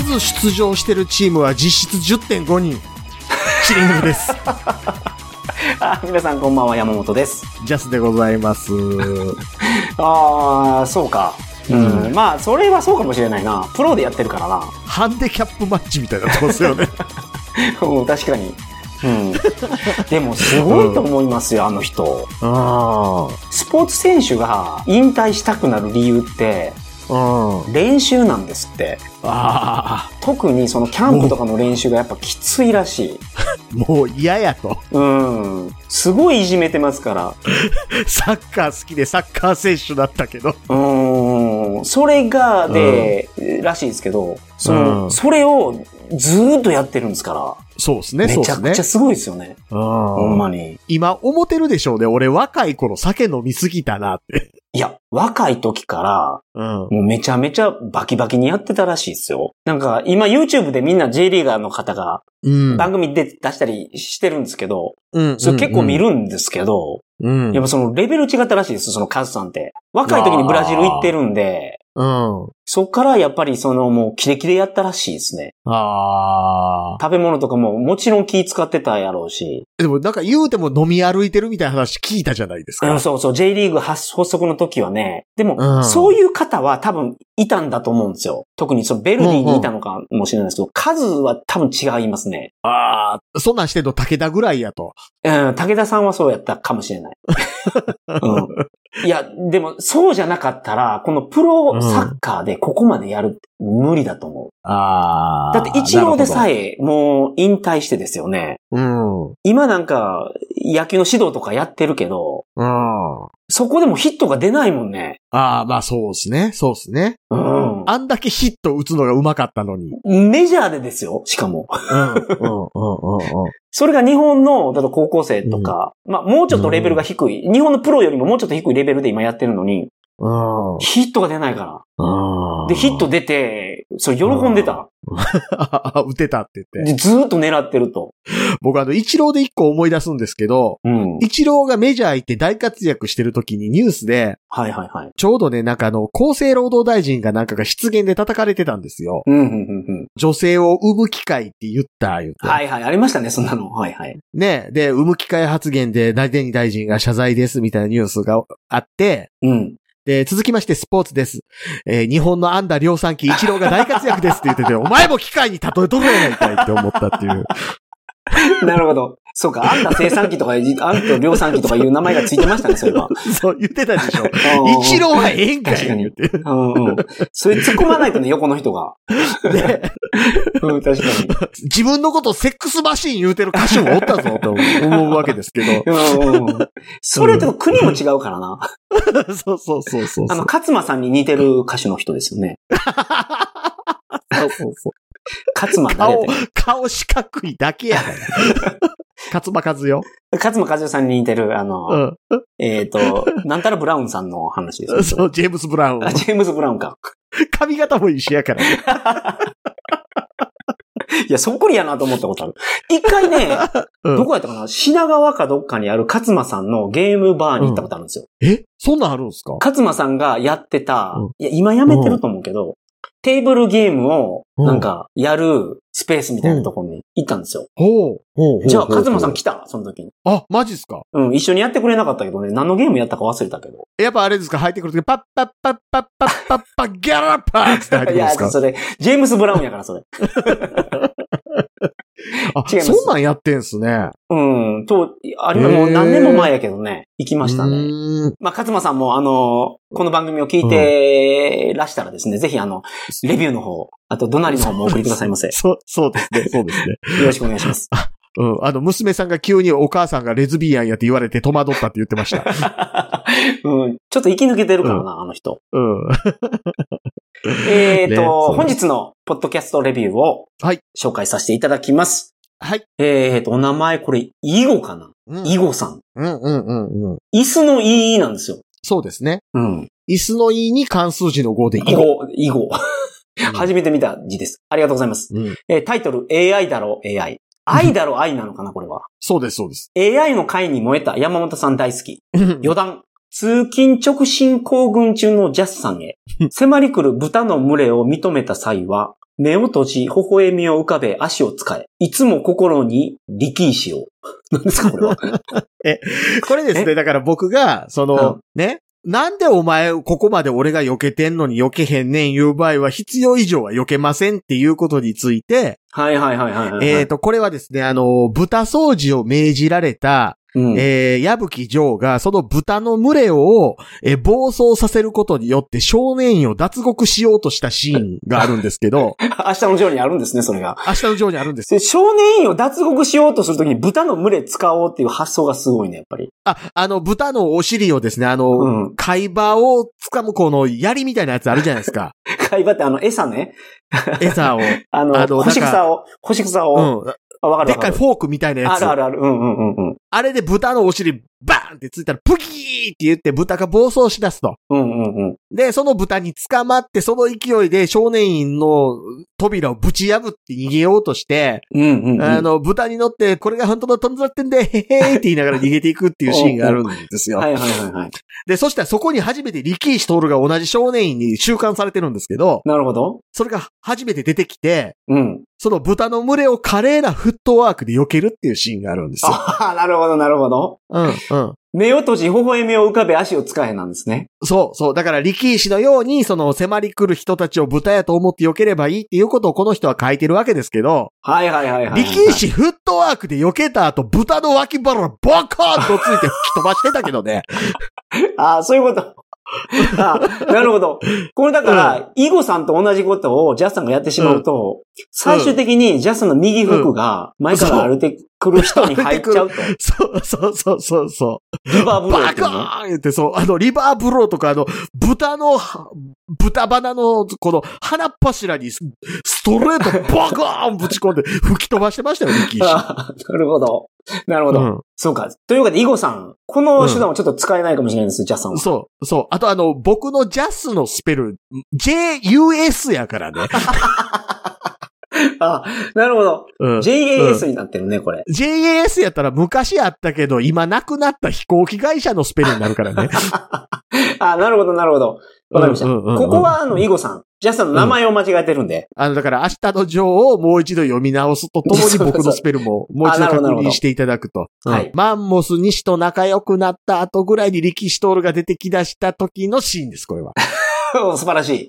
数出場してるチームは実質10.5人。チリングです。あ、皆さんこんばんは、山本です。ジャスでございます。ああ、そうか。うん、うんまあ、それはそうかもしれないな。プロでやってるからな。ハンデキャップマッチみたいなとこですよね。うん、確かに。うん。でも、すごいと思いますよ、あの人。あスポーツ選手が引退したくなる理由って、あ。うん。練習なんですって。あ特にそのキャンプとかの練習がやっぱきついらしい。あ。もう嫌やと。うん。すごいいじめてますから。サッカー好きでサッカー選手だったけど。うーん。それが、で、らしいですけど、その、うんそれをずーっとやってるんですから。そうですね、そうめちゃくちゃ。すごいですよね。ほんうんまに。今思ってるでしょうね。俺若い頃酒飲みすぎたなって。いや、若い時から、うん。もうめちゃめちゃバキバキにやってたらしいですよ。なんか、今 YouTube でみんな J リーガーの方がうん。番組で出したりしてるんですけど、うんそれ結構見。るんですけど、うん。やっぱそのレベル違ったらしいです、そのカズさんって。若い時にブラジル行ってるんで、うん。そっからやっぱりそのもうキレキレやったらしいですね。ああ。食べ物とかももちろん気使ってたやろうし。でもなんか言うても飲み歩いてるみたいな話聞いたじゃないですか。うんそうそう、J リーグ発発足の時はね。でも、うんそういう方は多分いたんだと思うんですよ。特にそのベルディにいたのかもしれないですけど、数は多分違いますね。ああ。そんなんしてんの武田ぐらいやと。うん、武田さんはそうやったかもしれない。うん、いや、でもそうじゃなかったら、このプロサッカーでここまでやる無理だと思う。ああ。だって一郎でさえ。えもう引退してですよね。うん。今なんか野球の指導とかやってるけど、うん。そこでもヒットが出ないもんね。ああ、まあそうですね。そうですね。うん。あんだけヒット打つのが上手かったのに。メジャーでですよ、しかも。うん。うん。うん。うん。それが日本の、だと高校生とか、まあもうちょっとレベルが低い、日本のプロよりももうちょっと低いレベルで今やってるのに、うん。ヒットが出ないから。うん。で、ヒット出て、それ喜んでた。あ打てたって言って。で、ずーっと狙ってると。僕あの、イチローで一個思い出すんですけど、うん。イチローがメジャー行って大活躍してる時にニュースで、はいはいはい。ちょうどね、なんかあの、厚生労働大臣がなんかが失言で叩かれてたんですよ。うん、うん、うん、うん。女性を産む機会って言った、言って。はいはい、ありましたね、そんなの。はいはい。ね。で、産む機会発言で、大々大臣が謝罪ですみたいなニュースがあって、うん。で、続きましてスポーツです。えー日本の安打量産機、一郎が大活躍ですって言ってて、お前も機械に例えとるやないかいって思ったっていう。なるほど。そうか、あんた生産機とか、あんた量産機とかいう名前がついてましたね、それは。そう、言ってたでしょ。うんイチローはええんかい確かに言って。うんうん。それ突っ込まないとね、横の人が。で、うん、確か自分のことをセックスマシーン言うてる歌手もおったぞと思うわけですけど。に。うんうん。それと国も違うからな。そうそうそうそう。あの、勝間さんに似てる歌手の人ですよね。そうそうそう。勝間誰顔で、顔四角いだけやから。勝間和代勝間和代さんに似てる、あの、うん。えっ、と、なんたらブラウンさんの話ですよそう、ジェームス・ブラウンあ、。ジェームズ・ブラウンか。髪型も一緒やから。いや、そっくりやなと思ったことある。一回ね、うんどこやったかな？品川かどっかにある勝間さんのゲームバーに行ったことあるんですよ。え？そんなんあるんですか？勝間さんがやってた、うんいや、今やめてると思うけど、テーブルゲームを、うんなんか、やるスペースみたいなところに行ったんですよ。ほう。ほう。じゃあ、勝間さん来たその時に。あ、マジっすか？うん、一緒にやってくれなかったけどね、何のゲームやったか忘れたけど。やっぱあれですか？入ってくるとき、パッパッパッパッパッパッパッギャラッパーって入ってくいや、るんですか？それ、ジェームス・ブラウンやから、それ。あ、違いますそんなんやってんすね。うん、と、あれももう何年も前やけどね、行きましたうね。まあ、勝間さんも、あの、この番組を聞いてらしたらですね、ぜひ、あの、レビューの方、あと、ドナリの方もお送りくださいませ。よ そう、そうですね。そうですね。ろしくお願いします。うん。あの、娘さんが急にお母さんがレズビアンやって言われて戸惑ったって言ってました。うん、ちょっと生き抜けてるからな、あの人。うん。えっ、ねと、本日のポッドキャストレビューをはい紹介させていただきます。はい。えっ、と、お名前これ、イゴかな？うんイゴさん。うんうんうんうん。椅子のいいなんですよ。そうですね。うん。椅子のいいに関数字の5でイゴ、イゴ。初めて見た字です。ありがとうございます。うん。えータイトル、AI だろ、AI。愛だろ、愛なのかな、これは。そうです、そうです。AI の会に燃えた山本さん大好き。う ん余談。通勤直進行軍中のジャスさんへ。迫り来る豚の群れを認めた際は、目を閉じ、微笑みを浮かべ、足を使え。いつも心に力石を。何ですか、これは？これですね、だから僕が、その、ね、なんでお前、ここまで俺が避けてんのに避けへんねん言う場合は必要以上は避けませんっていうことについて、はいはいはいはい、はい。えっ、と、これはですね、あの、豚掃除を命じられた、うん、えー、矢吹城が、その豚の群れを、えー暴走させることによって少年院を脱獄しようとしたシーンがあるんですけど、明日のジョーにあるんですね、それが。明日の城にあるんです。で少年院を脱獄しようとするときに豚の群れ使おうっていう発想がすごいね、やっぱり。あ、あの、豚のお尻をですね、あの、うん。海馬を掴むこの槍みたいなやつあるじゃないですか。海馬ってあの餌ね。餌を。あの、あの干し草を、干し草を、うん。あ、わかるでっかい。フォークみたいなやつ。あるあるある。うんうんうんうん。あれで豚のお尻バーンってついたら、プキーって言って豚が暴走し出すと。うんうんうん。で、その豚に捕まって、その勢いで少年院の扉をぶち破って逃げようとして、うんうんうん。あの、豚に乗って、これが本当のトンズラってんで、へへーって言いながら逃げていくっていうシーンがあるんですよ。はいはいはいはい。で、そしたらそこに初めて力石徹が同じ少年院に収監されてるんですけど、なるほど。それが初めて出てきて、うん。その豚の群れを華麗なフットワークで避けるっていうシーンがあるんですよ。ああ、なるほどなるほど。うん、うん。目を閉じ、微笑みを浮かべ、足を使えなんですね。そう、そう。だから力石のように、その迫り来る人たちを豚やと思って避ければいいっていうことをこの人は書いてるわけですけど、はいはいはいはい。力石フットワークで避けた後、豚の脇腹バカーンとついて吹き飛ばしてたけどね。ああ、そういうこと。ああなるほど。これだから、イゴさんと同じことをジャスさんがやってしまうと、最終的にジャスの右服が前から歩いてくる人に入っちゃうと。そうそうそうそうそう。リバーブローバカっていうの？ーン言って、そう、あの、リバーブローとか、あの、豚の、豚鼻の、この、鼻っ柱にス、ストレートバカーンぶち込んで、吹き飛ばしてましたよ、力石。ああなるほど。なるほど。うんそうか。というわけで、イゴさん、この手段はちょっと使えないかもしれないです、ジャスさんは。そう、そう。あとあの、僕のジャスのスペル、JUS やからね。あなるほど。うん。JAS になってるね、これ。JAS やったら昔あったけど、今なくなった飛行機会社のスペルになるからね。あなるほど、なるほど。わかりました。ここは、あの、イゴさん。ジャスさんの名前を間違えてるんで。あの、だから明日の女王をもう一度読み直すとともに僕のスペルももう一度確認していただくと。うんはいマンモス西と仲良くなった後ぐらいに力士トールが出てき出した時のシーンです、これは。素晴らしい。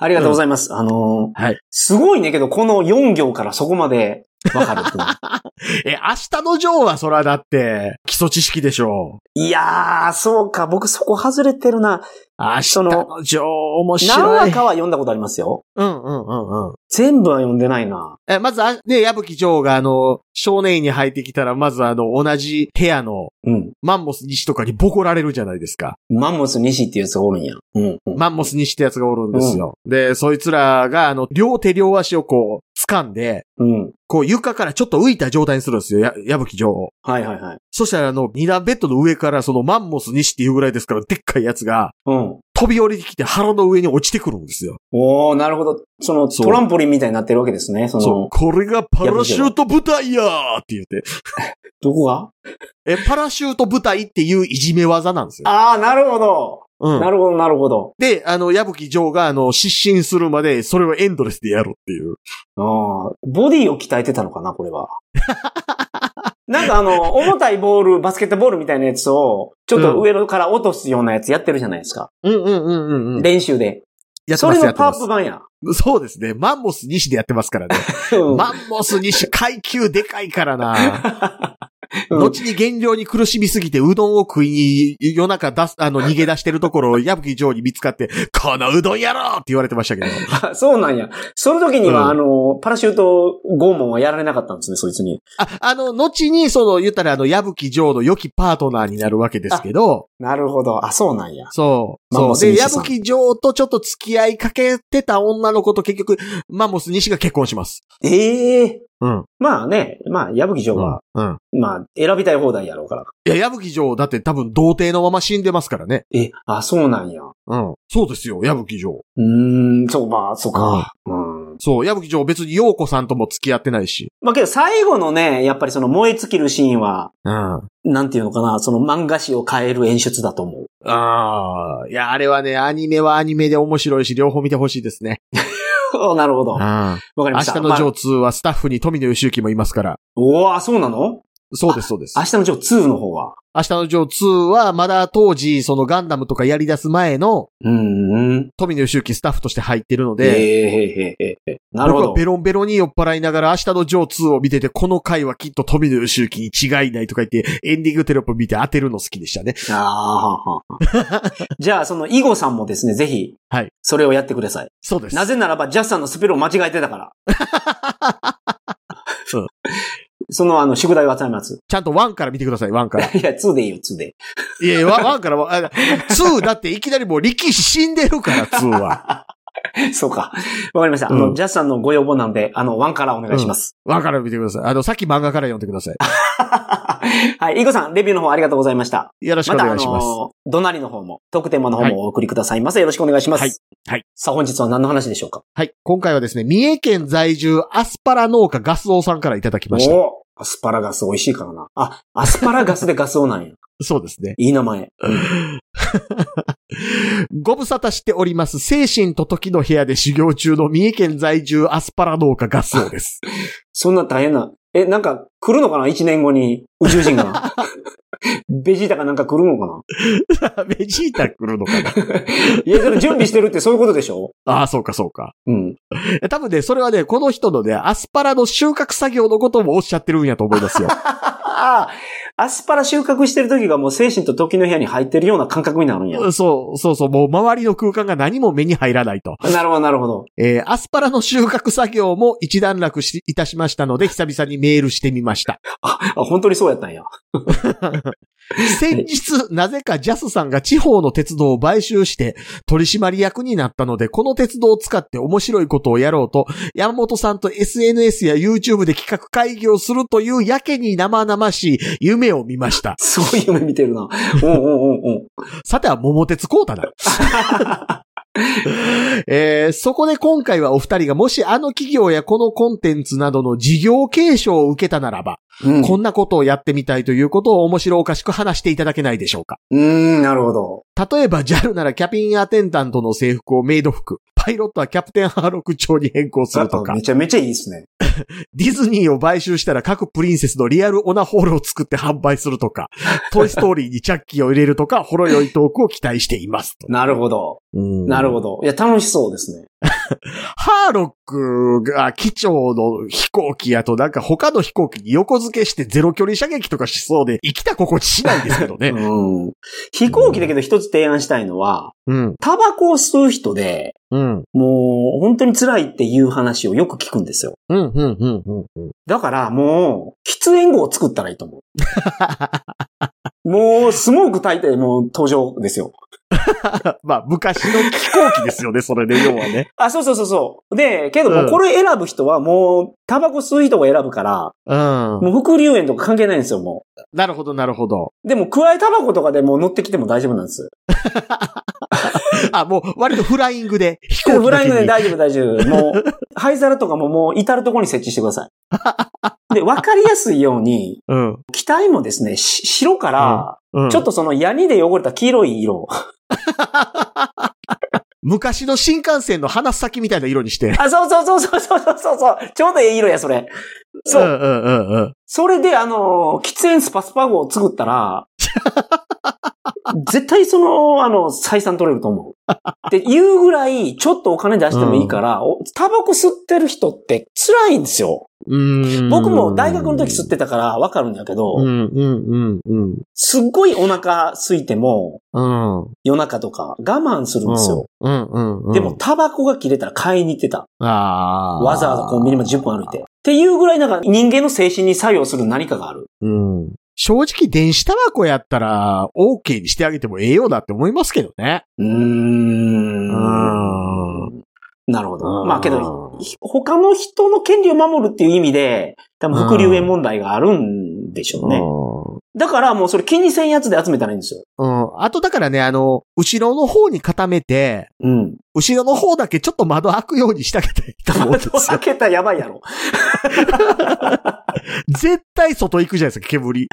ありがとうございます。あのーはい。すごいねけど、この4行からそこまでわかる え、明日の女王はそらだって、基礎知識でしょいやー、そうか。僕そこ外れてるな。う。明日そのの女王面何白い。話かは読んだことありますよ。うんうんうんうん。全部は読んでないな。え、まず、あね、矢吹女王があの、少年院に入ってきたら、まずあの、同じ部屋のうん。マンモス西とかにボコられるじゃないですか。マンモス西っていうやつがおるんや。うん。うんマンモス西ってやつがおるんですよ。で、そいつらが、あの、両手両足をこう、掴んで、うん。こう床からちょっと浮いた状態にするんですよ、や、矢吹女王。はいはいはい。そしたらあの、二段ベッドの上からそのマンモス西っていうぐらいですから、でっかいやつが、うん。飛び降りてきて腹の上に落ちてくるんですよ。おー、なるほど。その、そうトランポリンみたいになってるわけですね。そそうの、。これがパラシュート部隊やーって言って。どこが？え、パラシュート部隊っていういじめ技なんですよ。あー、なるほど。うん。なるほど、なるほど。で、あの、矢吹城が、あの、失神するまで、それをエンドレスでやるっていう。ああ、ボディを鍛えてたのかな、これは。なんかあの、重たいボール、バスケットボールみたいなやつを、ちょっと上から落とすようなやつやってるじゃないですか。うんうんうんうんうん。練習で。やってます、それのパープ版や。そうですね。マンモス西でやってますからね。うんマンモス西階級でかいからな。うん後に減量に苦しみすぎて、うどんを食いに夜中出す、あの、逃げ出してるところを 矢吹城に見つかって、このうどんやろって言われてましたけど。あ そうなんや。その時には、うんあの、パラシュート拷問はやられなかったんですね、そいつに。あ、あの、後に、その、言ったら、あの、矢吹城の良きパートナーになるわけですけど、なるほど。あ、そうなんや。そう。そう。で、矢吹城とちょっと付き合いかけてた女の子と結局、マンモス西が結婚します。ええうん。まあね、まあ、矢吹城は、うん。まあ、選びたい放題やろうから。いや、矢吹城、だって多分童貞のまま死んでますからね。え、あ、そうなんや。うん。そうですよ、矢吹城。うーん、そう、まあ、そうか。うん。そう、矢吹城別に陽子さんとも付き合ってないし。まあけど最後のね、やっぱりその燃え尽きるシーンは、うん。なんていうのかな、その漫画史を変える演出だと思う。ああ、いや、あれはね、アニメはアニメで面白いし、両方見てほしいですね。お なるほど。わあかりました。明日のまあジョー2はスタッフに富野義行もいますから。おー、そうなの？そうです、そうです。明日のジョー2の方は？明日のジョー2はまだ当時、そのガンダムとかやり出す前のうーん。富野義行スタッフとして入ってるのえで、えへへへへなるほど僕はベ。ロンベロンに酔っ払いながら明日のジョー2を見てて、この回はきっと富野義行に違いないとか言って、エンディングテロップ見て当てるの好きでしたね。あーはははじゃあ、その、イゴさんもですね、ぜひ、はい。それをやってください。そうです。なぜならば、ジャスさんのスペルを間違えてたから。うんその、あの、宿題を集めます。ちゃんと1から見てください、1から。いや、2でいいよ、2で。いやいや、1からも、あ2だっていきなりもう力士死んでるから、2は。そうか。わかりました。あうんの、ジャスさんのご要望なんで、あの、1からお願いします。1から見てください。あの、さっき漫画から読んでください。はい、イゴさん、レビューの方ありがとうございました。よろしくお願いします。の、ドナリの方も、特典マの方もお送りくださいませ。よろしくお願いします。はいはい。さあ、本日は何の話でしょうか？はい。今回はですね、三重県在住アスパラ農家ガスオさんからいただきました。おアスパラガス美味しいからな。あ、アスパラガスでガスオなんや。そうですね。いい名前。ご無沙汰しております、精神と時の部屋で修行中の三重県在住アスパラ農家ガスオです。そんな大変な。え、なんか来るのかな？一年後に宇宙人が。ベジータかなんか来るのか ベジータ来るのかな？な いや、それ準備してるってそういうことでしょ？ああ、そうかそうか。うん。多分ね、それはね、この人のね、アスパラの収穫作業のこともおっしゃってるんやと思いますよ。ああ、アスパラ収穫してる時がもう精神と時の部屋に入ってるような感覚になるんや。そう、そうそう、もう周りの空間が何も目に入らないと。なるほど、なるほど。えーアスパラの収穫作業も一段落し、いたしましたので、久々にメールしてみました。あ、本当にそうやったんや。先日、なぜかジャスさんが地方の鉄道を買収して取締役になったので、この鉄道を使って面白いことをやろうと、山本さんと SNS や YouTube で企画会議をするというやけに生々しい夢を見ました。そういう夢見てるな。うんうんうんうん。さては桃鉄こうたな。えーそこで今回はお二人がもしあの企業やこのコンテンツなどの事業継承を受けたならば、うん。こんなことをやってみたいということを面白おかしく話していただけないでしょうか。うーん、なるほど。例えば JAL ならキャビンアテンダントの制服をメイド服、パイロットはキャプテンハーロック調に変更するとかめ、ちゃめちゃいいですね。ディズニーを買収したら各プリンセスのリアルオナホールを作って販売するとか、トイストーリーにチャッキーを入れるとか、ほろ酔いトークを期待していますと。なるほど。なるほど。いや、楽しそうですね。ハーロックが機長の飛行機やとなんか他の飛行機に横付けしてゼロ距離射撃とかしそうで生きた心地しないですけどね。うん。飛行機だけど一つ提案したいのは、うん。タバコを吸う人で、うん。もう本当に辛いっていう話をよく聞くんですよ。だからもう、喫煙後を作ったらいいと思う。もう、スモーク焚いてもう登場ですよ。まあ、昔の飛行機ですよね、それで、要はね。あ、そうそうそうそう。で、けどもううんこれ選ぶ人はもう、タバコ吸う人が選ぶから、うん。もう副流炎とか関係ないんですよ、もなるほど、なるほど。う。でも、加えタバコとかでもう乗ってきても大丈夫なんです。あ、もう、割とフライングで、飛行機フライングでに大丈夫、大丈夫。もう、灰皿とかももう至るところに設置してください。で、わかりやすいように、うん。機体もですね、し白から、うん。ちょっとそのヤニで汚れた黄色い色。昔の新幹線の鼻先みたいな色にして。あ、そうそうそうそうそうそうそう。ちょうどいい色や、それ。そう。んうんうんうん。それで、あの、喫煙スパスパ号を作ったら、絶対その、あの、採算取れると思う。っていうぐらい、ちょっとお金出してもいいから、おタバコ吸ってる人って辛いんですよ。うん僕も大学の時吸ってたからわかるんだけど、うんうんうんうん。すっごいお腹空いても、うん。夜中とか我慢するんですよ。うんうんうん。でも、タバコが切れたら買いに行ってた。わざわざコンビニまで10分歩いて。っていうぐらいなんか人間の精神に作用する何かがある。うん。正直、電子タバコやったら、OK にしてあげてもええようだって思いますけどね。うーん。うんなるほど。うんまあけど、ひ他の人の権利を守るっていう意味で、多分副流炎問題があるんでしょうね。だからもうそれ気にせんやつで集めたらいいんですよ。うん。あとだからね、あの、後ろの方に固めて、うん。後ろの方だけちょっと窓開くようにしてあげたいと思うんです窓開よ。けたらやばいやろ。絶対外行くじゃないですか、煙。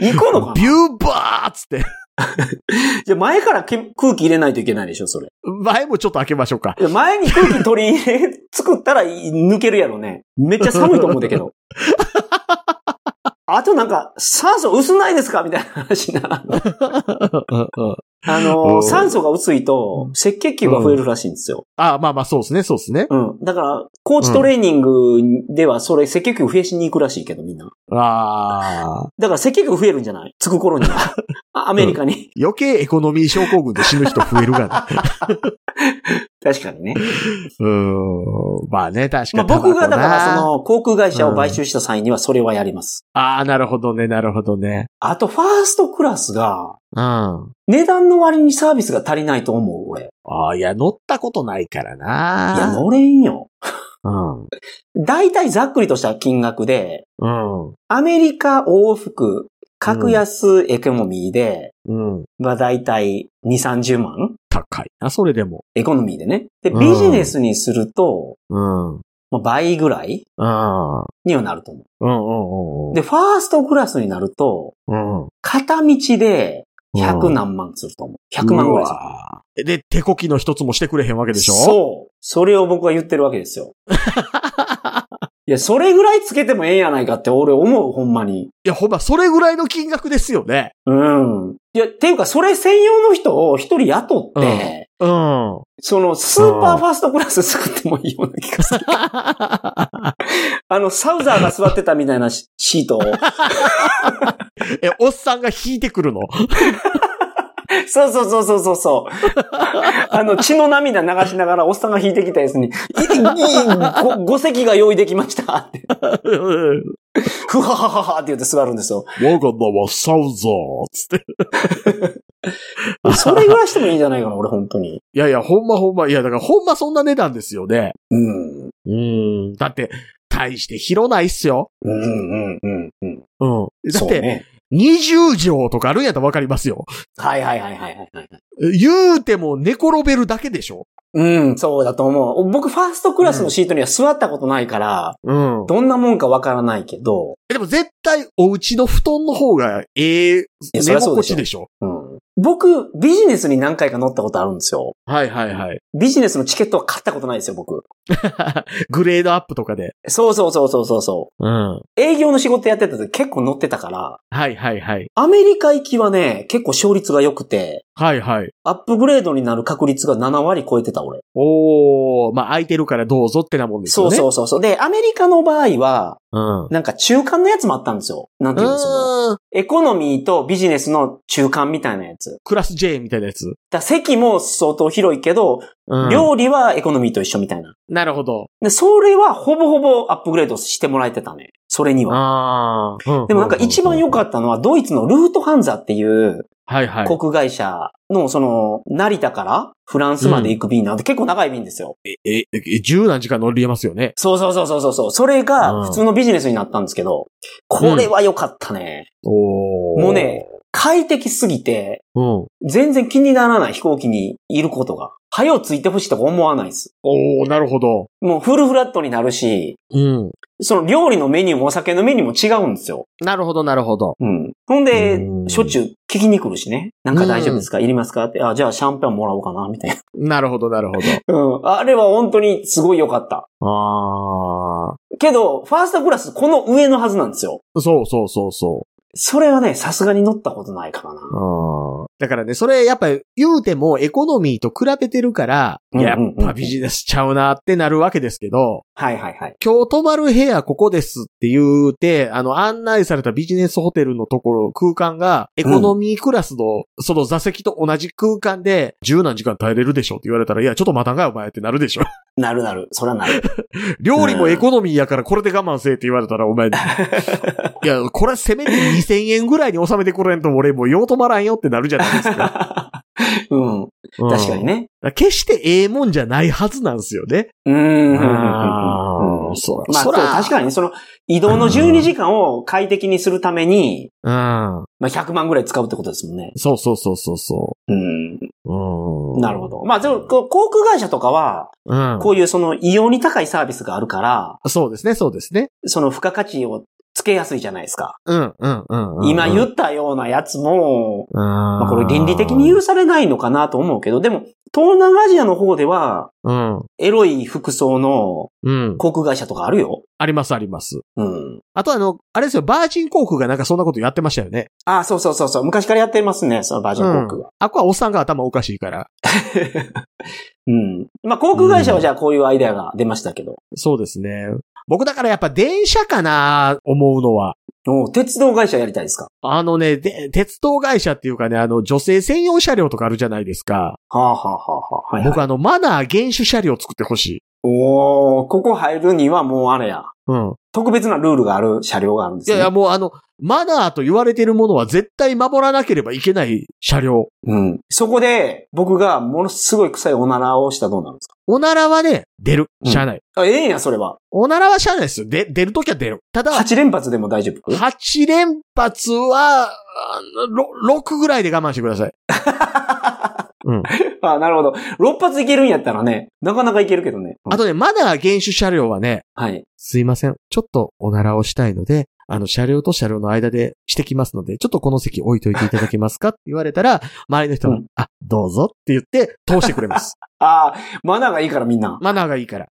行くのかな？ビューバーっつって。じゃあ前からけ空気入れないといけないでしょ、それ。前もちょっと開けましょうか。前に空気取り入れ、作ったら抜けるやろね。めっちゃ寒いと思うんだけど。あとなんか、酸素薄ないですか？みたいな話な。あうの、ん酸素が薄いと、赤血球が増えるらしいんですよ。あまあまあそうですね、そうですね。うん。だから、コーチトレーニングでは、それ赤血球増やしに行くらしいけど、みんな。ああ。だから赤血球増えるんじゃない？つく頃には。あアメリカに。余計エコノミー症候群で死ぬ人増えるがな。確かにね。うーん。まあね、確かまあに。僕がだから、そ、の、航空会社を買収した際には、それはやります。ああ、なるほどね、なるほどね。あと、ファーストクラスが、うん。あ値段の割にサービスが足りないと思う、俺。あ、いや、乗ったことないからいや、な。乗れんよ。うん。大体ざっくりとした金額で、うん。アメリカ往復、格安エコノミーで、うん。まあ大体2、30万高いな、それでも。エコノミーでね。で、うんビジネスにすると、うん。うん。まあ倍ぐらいうん。にはなると思うんうんうう。ん。で、ファーストクラスになると、うん。片道で100うん何万すると思う。100万ぐらいする。で、手こきの一つもしてくれへんわけでしょ？そう。それを僕は言ってるわけですよ。いや、それぐらいつけてもええんやないかって俺思う、ほんまに。いや、ほんま、それぐらいの金額ですよね。うん。いや、っていうか、それ専用の人を一人雇って、うん。そのスーパーファーストクラス作ってもいいような気がする。あの、サウザーが座ってたみたいなシートを。え、おっさんが引いてくるの？そうそうそうそうそうそう。あの、血の涙流しながらおっさんが引いてきたやつに、いいご、ご席が用意できましたって。ふははははって言って座るんですよ。我が名はサウザーつって。それぐらいしてもいいんじゃないかな、俺本当に。いやいや、ほんまほんま、いや、だからほんまそんな値段ですよね。うん。うん。だって、大して広ないっすよ。うんうんうんうん。うん。だって、そうね。20畳とかあるんやったらわかりますよ。はいはいはいはいはいはい。言うても寝転べるだけでしょうん、そうだと思う。僕、ファーストクラスのシートには座ったことないから、うん。どんなもんかわからないけど、でも絶対お家の布団の方がええ寝心地でしょうん、僕、ビジネスに何回か乗ったことあるんですよ。はいはいはい。ビジネスのチケットは買ったことないですよ、僕。グレードアップとかで。そうそうそうそうそうそう。うん。営業の仕事やってた時結構乗ってたから、はいはいはい。アメリカ行きはね、結構勝率が良くて、はいはい。アップグレードになる確率が7割超えてた、俺。おー、まあ空いてるからどうぞってなもんですそうよね。そうそうそう。で、アメリカの場合は、うん。なんか中間のやつもあったんですよ。なんていうんですか。うん。エコノミーとビジネスの中間みたいなやつ。クラス J みたいなやつ。だ席も相当広いけど、うん。料理はエコノミーと一緒みたいな。なるほど。で、それはほぼほぼアップグレードしてもらえてたね。それには。ああ。でもなんか一番良っかったのは、ドイツのルートハンザっていうた。はいはい。航空会社の、その、成田からフランスまで行く便なんで結構長い便ですよ。え、え、え十何時間乗りますよね。そうそうそうそうそうそれうんが普通のビジネスになったんですけど、これは良かったね。おもうね、快適すぎて、うん。全然気にならない飛行機にいることが。早うついてほしいとか思わないです。おー、なるほど。もうフルフラットになるし、うん。その料理のメニューもお酒のメニューも違うんですよ。なるほど、なるほど。うん。ほんでう、んしょっちゅう聞きに来るしね。なんか大丈夫ですか？いりますか？って。あ、じゃあシャンパンもらおうかなみたいなるほど、なるほど。な。うん。あれは本当にすごい良かった。あけど、ファーストクラスこの上のはずなんですよ。あ。そうそうそうそう。それはね、さすがに乗ったことないからな。あーだからね、それやっぱり言うてもエコノミーと比べてるから、うんうんうんやっぱビジネスちゃうなってなるわけですけど、はいはいはい。今日泊まる部屋ここですって言うて、あの案内されたビジネスホテルのところ、空間がエコノミークラスのその座席と同じ空間で十何時間耐えれるでしょって言われたら、いや、ちょっと待たんかよお前ってなるでしょ。なるなる。そらなる。料理もエコノミーやからこれで我慢せえって言われたら、お前、いや、これせめて2000円ぐらいに収めてくれんと俺もう用止まらんよってなるじゃないですか。うん。うん確かに。ね。決してええもんじゃないはずなんですよね。うーん。あーそうまあ、そ確かに、その、移動の12時間を快適にするために、うん。まあ、100万ぐらい使うってことですもんね。そうそうそうそうそうん。う。うん。なるほど。まあ、でも、航空会社とかは、うん。こういうその、異様に高いサービスがあるから、そうですね、そうですね。その付加価値をつけやすいじゃないですか。うん、うん、うんうん。今言ったようなやつも、ままあこれ倫理的に許されないのかなと思うけど、でも、東南アジアの方では、うん。エロい服装のうん。航空会社とかあるよ。あります、あります。うん。あとあの、あれですよ、バージン航空がなんかそんなことやってましたよね。ああ、そうそうそうそう。昔からやってますね、そのバージン航空は。あっこはおっさんが頭おかしいから。うん。まあ航空会社はじゃあこういうアイデアが出ましたけど。そうですね。僕だからやっぱ電車かな、思うのは。おう鉄道会社やりたいですか？あのね、で、鉄道会社っていうかね、あの、女性専用車両とかあるじゃないですか。はあはあはあはあ。はい、はい。僕あの、マナー厳守車両作ってほしい。おーここ入るにはもうあれや。うん。特別なルールがある車両があるんですね。いやいや、もうあの、マナーと言われてるものは絶対守らなければいけない車両。うん。そこで、僕がものすごい臭いおならをしたらどうなるんですか？おならはね、出る。うんしゃあない。あ、ええんや、それは。おならはしゃあないですよ。で、出るときは出る。ただ、8連発でも大丈夫？8連発は、あのろ6ぐらいで我慢してください。うん。あ、なるほど。6発いけるんやったらね、なかなかいけるけどね。うんあとね、マナー厳守車両はね、はい。すいません。ちょっとおならをしたいので、あの、車両と車両の間でしてきますので、ちょっとこの席置いといていただけますかって言われたら、周りの人は、うんあ、どうぞって言って通してくれます。ああ、マナーがいいからみんな。マナーがいいから。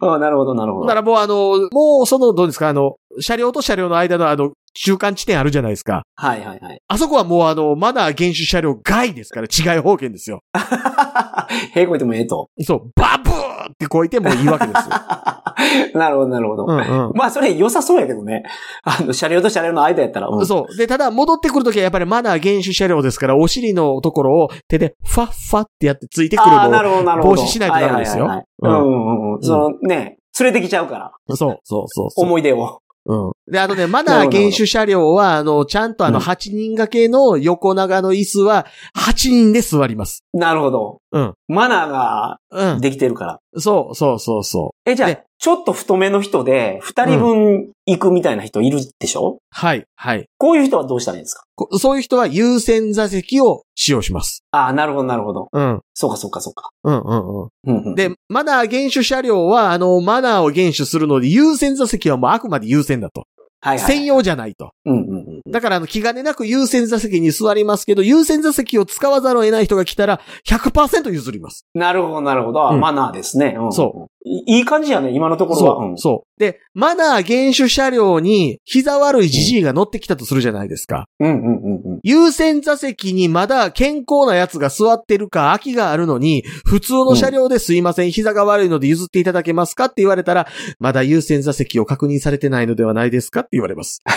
あなるほど、なるほど。だからもうあの、もうその、どうですか、あの、車両と車両の間のあの、中間地点あるじゃないですか。はいはいはい。あそこはもうあの、マナー厳守車両外ですから、違い方権ですよ。へこいてもええと。そう、バブーってこいてもいいわけですよ。なるほど、なるほど。うんうん。まあ、それ良さそうやけどね。あの、車両と車両の間やったら。うんそう。で、ただ戻ってくるときはやっぱりマナー厳守車両ですから、お尻のところを手でファッファってやってついてくるああ、のを。なるほど、なるほど。防止しないとダメですようんうんうん。そのね、連れてきちゃうから。そう、そう、そうそう。思い出を。うん。で、あとね、マナー厳守車両は、あの、ちゃんとあの、うん8人掛けの横長の椅子は、8人で座ります。なるほど。うん。マナーがうん。できてるから。そう、そう、そう、そえ、じゃあで、ちょっと太めの人で、二人分行くみたいな人いるでしょ、う。はい、はい。こういう人はどうしたらいいんですか？こそういう人は優先座席を使用します。ああ、なるほど、なるほど。うん。そうか、そうか、そうか。うん、うん、うん。うんうん、で、マナー厳守車両は、あの、マナーを厳守するので、優先座席はもうあくまで優先だと。はいはい。専用じゃないと。うんうんうん。だから、あの、気兼ねなく優先座席に座りますけど、優先座席を使わざるを得ない人が来たら、100%譲ります。なるほど、なるほど。あうんマナーですね。うんそいいい感じやね、今のところは。そう、そう。で、マナー厳守車両に、膝悪いじじいが乗ってきたとするじゃないですか。うん。うんうんうんうん。優先座席にまだ健康なやつが座ってるか空きがあるのに、普通の車両ですいません、膝が悪いので譲っていただけますかって言われたら、まだ優先座席を確認されてないのではないですか言われます。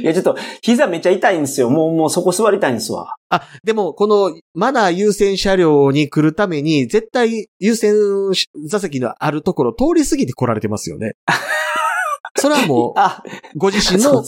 いや、ちょっと、膝めっちゃ痛いんですよ。もう、もうそこ座りたいんですわ。あ、でも、このマナー優先車両に来るために、絶対優先座席のあるところ通り過ぎて来られてますよね。それはもあ、う、ご自身の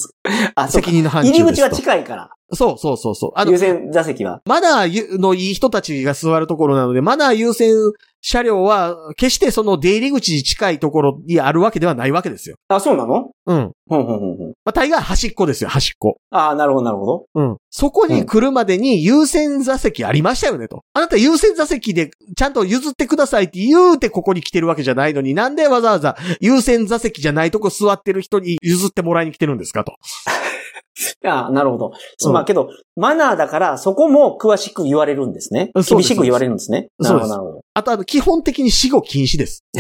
責任の範疇ですと。入り口は近いから。そうそうそうそう。あの優、先座席は。マナーのいい人たちが座るところなので、マナー優先車両は、決してその出入り口に近いところにあるわけではないわけですよ。あ、そうなの？うん。ほんほんほんほん。まあ、大概端っこですよ、端っこ。あなるほど、なるほど。うん。そこに来るまでに優先座席ありましたよねと。あなた優先座席でちゃんと譲ってくださいって言うてここに来てるわけじゃないのに、なんでわざわざ優先座席じゃないとこ座ってる人に譲ってもらいに来てるんですかと。あなるほど。そううんまあけど、マナーだから、そこも詳しく言われるんですね。厳しく言われるんですね。なるほど、なるほど。あとあの、基本的に死後禁止です。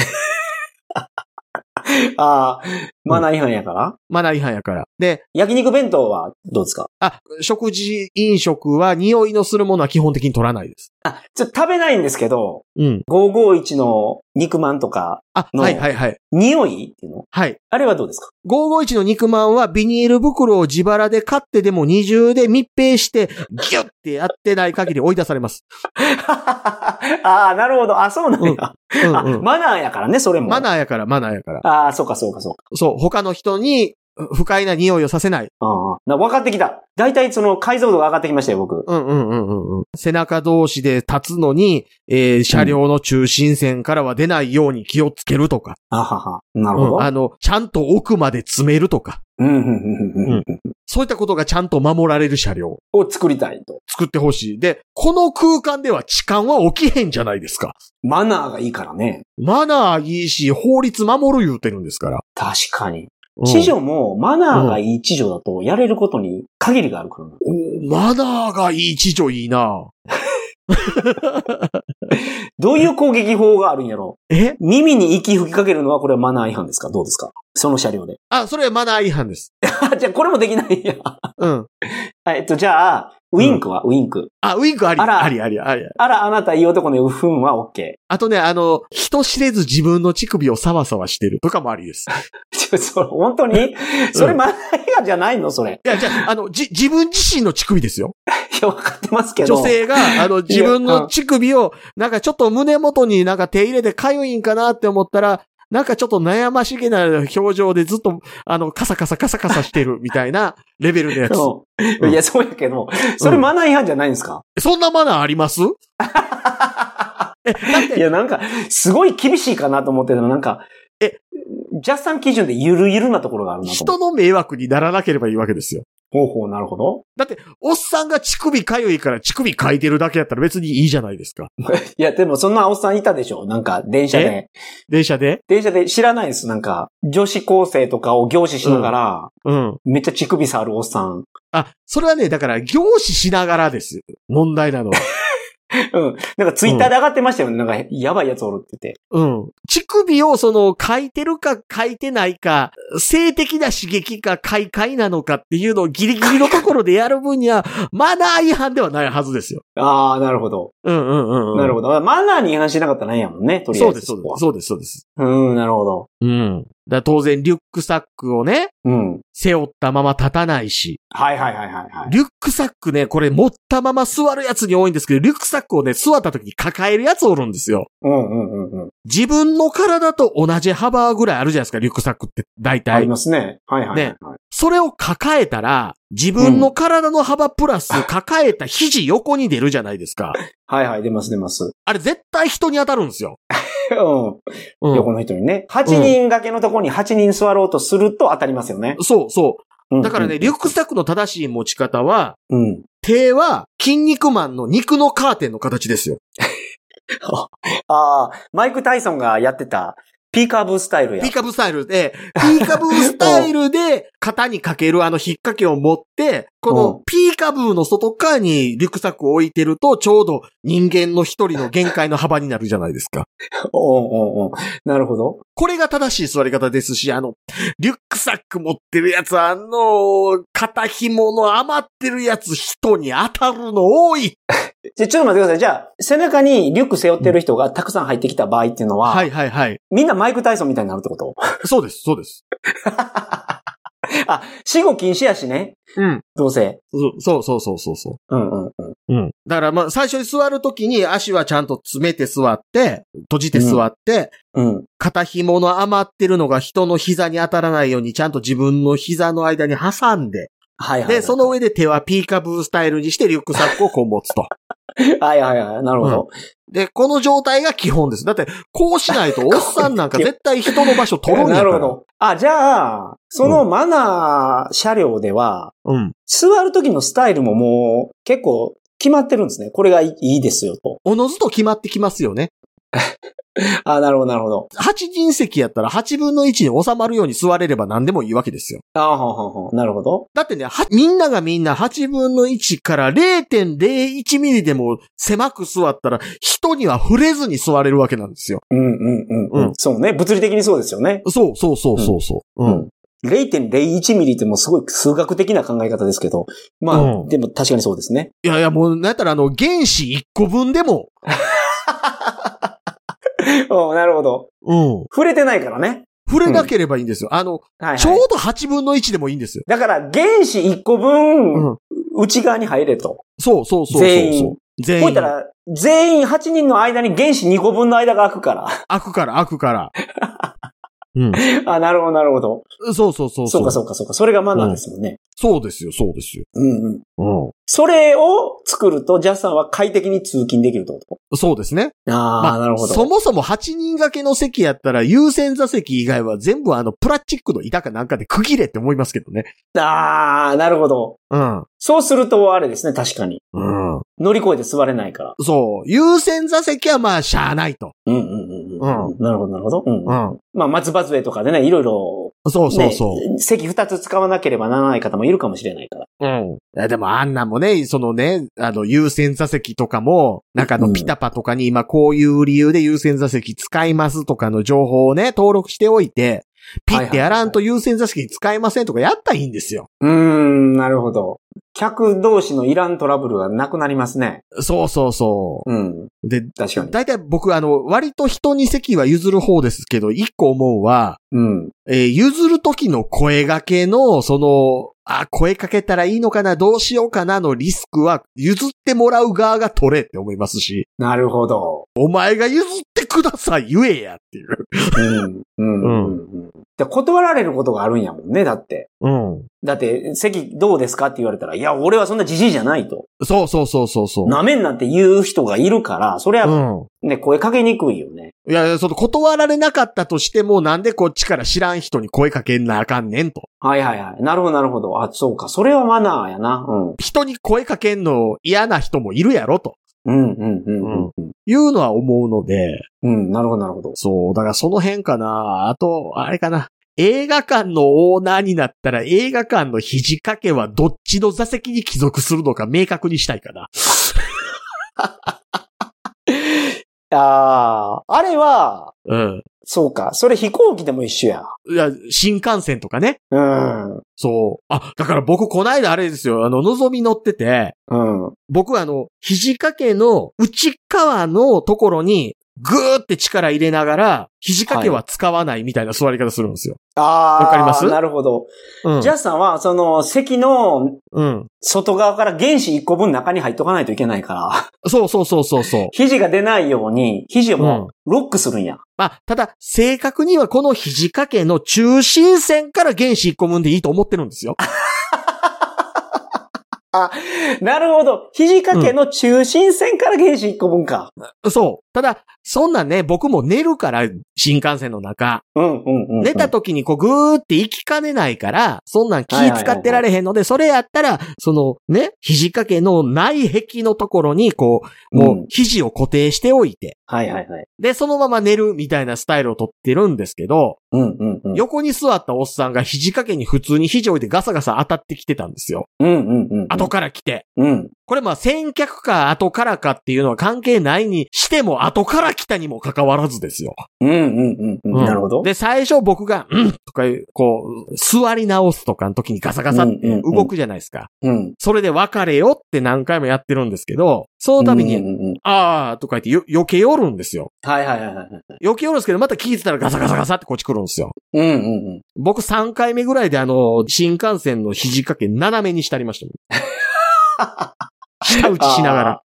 ああ、マナー違反やから、マナー違反やから。で、焼肉弁当はどうですか？あ、食事、飲食は匂いのするものは基本的に取らないです。あ、ちょっと食べないんですけど、うん。551の肉まんとか、あ、のはいはいはい。匂いっていうの？はい。あれはどうですか？551の肉まんはビニール袋を自腹で買ってでも二重で密閉してギュッてやってない限り追い出されます。ああ、なるほど。あ、そうなんや。あ、うんうん。マナーやからね、それも。マナーやから、マナーやから。ああ、そうか、そうか、そうか。そう、他の人に不快な匂いをさせない。ああ、な分かってきた。だいたいその解像度が上がってきましたよ、僕。うんうんうんうんうん。背中同士で立つのに、えー車両の中心線からは出ないように気をつけるとか。あはは。なるほど。うんあの、ちゃんと奥まで詰めるとか。そういったことがちゃん。と守られる車両を作りたいと。作ってほしい。で、この空間では痴漢は起きへん。じゃないですか。マナーがいいからね。マナーいいし、法律守る言うてるん。ですから。確かに。うん。地女もマナーがいい地女だとやれることに限りがあるからな。おマナーがいい地女いいな どういう攻撃法があるんやろ？え？耳に息吹きかけるのはこれはマナー違反ですか？どうですか？その車両で。あ、それはマナー違反です。あ、じゃあこれもできないんや。うん。あ えっと、じゃあ、ウインクは、ウインク。あ、ウインクあり、あらありありあり。あら、あなたいい男ね、うふんは OK。あとね、あの、人知れず自分の乳首をサワサワしてるとかもありです。ちょ、それ、本当に？それマナー違反じゃないの？それ。いや、じゃあ、あの、じ、自分自身の乳首ですよ。いや、わかってますけど。女性が、あの、自分の乳首を、なんかちょっと胸元になんか手入れてかゆいんかなって思ったら、なんかちょっと悩ましげな表情でずっと、あの、カサカサカサカサしてるみたいな レベルのやつ。う。ん。いや、そうやけど、それマナー違反じゃないんですか、そんなマナーあります？いや、なんか、すごい厳しいかなと思ってたの、なんか、え、ジャスさん基準でゆるゆるなところがあるなと思人の迷惑にならなければいいわけですよ。ほうほう、なるほど。だって、おっさんが乳首かゆいから乳首かいてるだけやったら別にいいじゃないですか。いや、でもそんなおっさんいたでしょなんか、電車で。電車で？電車で知らないです。なんか、女子高生とかを凝視しながら、うん。めっちゃ乳首触るおっさん。あ、それはね、だから、凝視しながらです。問題なのは。うん。なんかツイッターで上がってましたよね。なんか、やばいやつおるって言って。うん。乳首をその、書いてるか書いてないか、性的な刺激か快快なのかっていうのをギリギリのところでやる分には、マナー違反ではないはずですよ。ああ、なるほど。うんうんうん、うん。なるほど。マナーに違反しなかったらないやもんね。とりあえず。そうです、そうです。そうです、そうです。うん、なるほど。うん。だ当然、リュックサックをね、うん。背負ったまま立たないし、はいはいはいはいはい。リュックサックね、これ持ったまま座るやつに多いんですけど、リュックサックをね、座った時に抱えるやつおるんですよ。うんうんうんうん。自分の体と同じ幅ぐらいあるじゃないですか、リュックサックって。大あ体り。ますね。はいはいはい、はい。それを抱えたら、自分の体の幅プラス 抱えた肘横に出るじゃないですか。はいはい、出ます出ます。あれ絶対人に当たるんですよ。うん。うん。横の人にね。8人掛けのところに8人座ろうとすると当たりますよね。そうそうう。んだからね、リュックサックの正しい持ち方は、うん。手は筋肉マンの肉のカーテンの形ですよ。ああ、マイク・タイソンがやってた、ピーカーブスタイルやピー。カブスタイルで、ピーカブスタイルで肩にかけるあの引っ掛けを持って、こうのピーカブーの外側にリュックサックを置いてると、ちょうど人間の一人の限界の幅になるじゃないですか。おうんうんうん。なるほど。これが正しい座り方ですし、あの、リュックサック持ってるやつ、あの、肩紐の余ってるやつ人に当たるの多い。じゃ、ちょっと待ってください。じゃあ、背中にリュック背負ってる人がたくさん入ってきた場合っていうのは、はいはいはい。みんなマイク・タイソンみたいになるってこと？そうです、そうです。あ、死後禁止やしね。うん。どうせ。そうそうそうそうそう。うんうんうん。うん。だからまあ、最初に座るときに足はちゃんと詰めて座って、閉じて座って、うん。肩紐の余ってるのが人の膝に当たらないようにちゃんと自分の膝の間に挟んで、はいはい。で、その上で手はピーカブースタイルにしてリュックサックをこう持つと。はいはいはい。なるほど。で、この状態が基本です。だって、こうしないとおっさんなんか 絶対人の場所取るんやから。なるほど。あ、じゃあ、そのマナー車両では、うん。座る時のスタイルももう結構決まってるんですね。これがいいですよと。おのずと決まってきますよね。あ、なるほどなるほど。8人席やったら8分の1に収まるように座れれば何でもいいわけですよ。あはははなるほど。だってね、はみんながみんな8分の1から0.01ミリでも狭く座ったら人には触れずに座れるわけなんですよ。うんうんうん、うんうんそうね。物理的にそうですよね。そうそうそうそうそう。うん。うん0.01ミリってもうすごい数学的な考え方ですけど。まあ、うんでも確かにそうですね。いやいや、もう、なんやったらあの、原子1個分でも、うん、なるほど。うん。触れてないからね。触れなければいいんですよ。あの、はい、はい。ちょうど8分の1でもいいんですよ。だから原子1個分、うん。内側に入れと。そうそうそうそうそう。全員。全員。こういったら、全員8人の間に原子2個分の間が空くから。開くから、開くから。うん。あ、なるほど、なるほど。そうそうそうそうか、そうか、そうか。それがマナーですもんね。そうですよ、そうですよ。うんうん。うん。それを作ると、ジャスさんは快適に通勤できるってこそうですね。とああ、なるほど。そもそも8人掛けの席やったら、優先座席以外は全部あの、プラスチックの板かなんかで区切れって思いますけどね。ああ、なるほど。うん。そうすると、あれですね、確かに。うん。乗り越えて座れないから。そう。優先座席はまあ、しゃあないと。うんうんうんうん。なるほど、なるほど。うん。うん。まあ、松葉杖とかでね、いろいろ、そうそうねそう。、席二つ使わなければならない方もいるかもしれないから。うん。いやでもあんなんもね、そのね、あの、優先座席とかも、なんかあの、うんピタパとかに今こういう理由で優先座席使いますとかの情報をね、登録しておいて、ピッてやらんと優先座席使えませんとかやったらいいんですよ。うーん、なるほど。客同士のいらんトラブルはなくなりますね。そうそうそうん。う。で、確かに。大体僕あの、割と人に席は譲る方ですけど、一個思うは、うん。えー譲る時の声掛けの、その、あ、声かけたらいいのかな、どうしようかなのリスクは、譲ってもらう側が取れって思いますし、なるほど。お前が譲ってください、言えやっていう。うん。うん。うん。うん。で断られることがあるんやもんね、だって。うん。だって、席どうですかって言われたら、いや、俺はそんなじじいじゃないと。そうそうそうそうそう。なめんなって言う人がいるから、それはうん。ね、声かけにくいよね。いや、その断られなかったとしても、なんでこっちから知らん人に声かけなあかんねんと。はいはいはい。なるほどなるほど。あ、そうか。それはマナーやな。うん。人に声かけんの嫌な人もいるやろとうん、うん、うん、うん。いうのは思うので、うん、なるほどなるほど。そう、だからその辺かな。あと、あれかな。映画館のオーナーになったら映画館の肘掛けはどっちの座席に帰属するのか明確にしたいかな。ああ、あれは、うん。そうか。それ飛行機でも一緒や。いや、新幹線とかね。うん。そう。あ、だから僕こないだあれですよ。あの、のぞみ乗ってて、うん。僕あの、肘掛けの内側のところに、ぐーって力入れながら、肘掛けは使わないみたいな座り方するんですよ。ああ。わかります？なるほど。うん。ジャスさんは、その、席のうん。外側から原子1個分中に入っとかないといけないから、そうそうそうそうそう。肘が出ないように、肘をもうロックするんや。まあ、ただ、正確にはこの肘掛けの中心線から原子1個分でいいと思ってるんですよ。なるほど。肘掛けの中心線から原子1個分か。そう。ただ、そんなんね、僕も寝るから、新幹線の中。うん、うん、うん。寝た時にこうぐーって行きかねないから、そんなん気使ってられへんので、それやったら、そのね、肘掛けの内壁のところに、こう、もううん肘を固定しておいて、はいはいはい。で、そのまま寝るみたいなスタイルをとってるんですけど、うん、うん、うん。横に座ったおっさんが肘掛けに普通に肘置いてガサガサ当たってきてたんですよ。うん、うん、うん。後から来て。うん。これまあ先客か後からかっていうのは関係ないにしても後から来たにもかかわらずですよ。うん、うん、うん。うんなるほど。で、最初僕が、うんとかいう、こう、座り直すとかの時にガサガサって動くじゃないですか。うん。それで別れよって何回もやってるんですけど、その度に、うんうんうんあーとか言ってよ余計寄るんですよ。はいはいはいはい。余計寄るんですけど、また聞いてたらガサガサガサってこっち来るんですよ。うんうんうん。僕3回目ぐらいであの、新幹線の肘掛け斜めにしてありましたもん。下打ちしながら。っ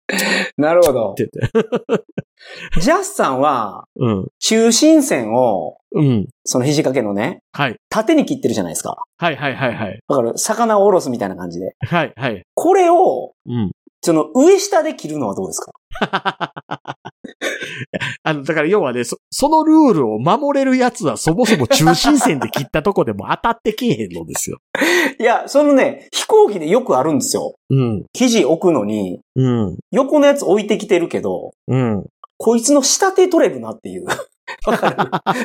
なるほど。て言って。ジャスさんは、うん。中心線を、うん。その肘掛けのね、はい。縦に切ってるじゃないですか。はいはいはいはい。だから、魚をおろすみたいな感じで。はいはい。これを、うん。その上下で切るのはどうですか？あの、だから要はね、そ、そのルールを守れるやつはそもそも中心線で切ったとこでも当たってけえへんのですよ。いや、そのね、飛行機でよくあるんですよ。うん。肘置くのに、うん。横のやつ置いてきてるけど、うん。こいつの下手取れるなっていう。わかる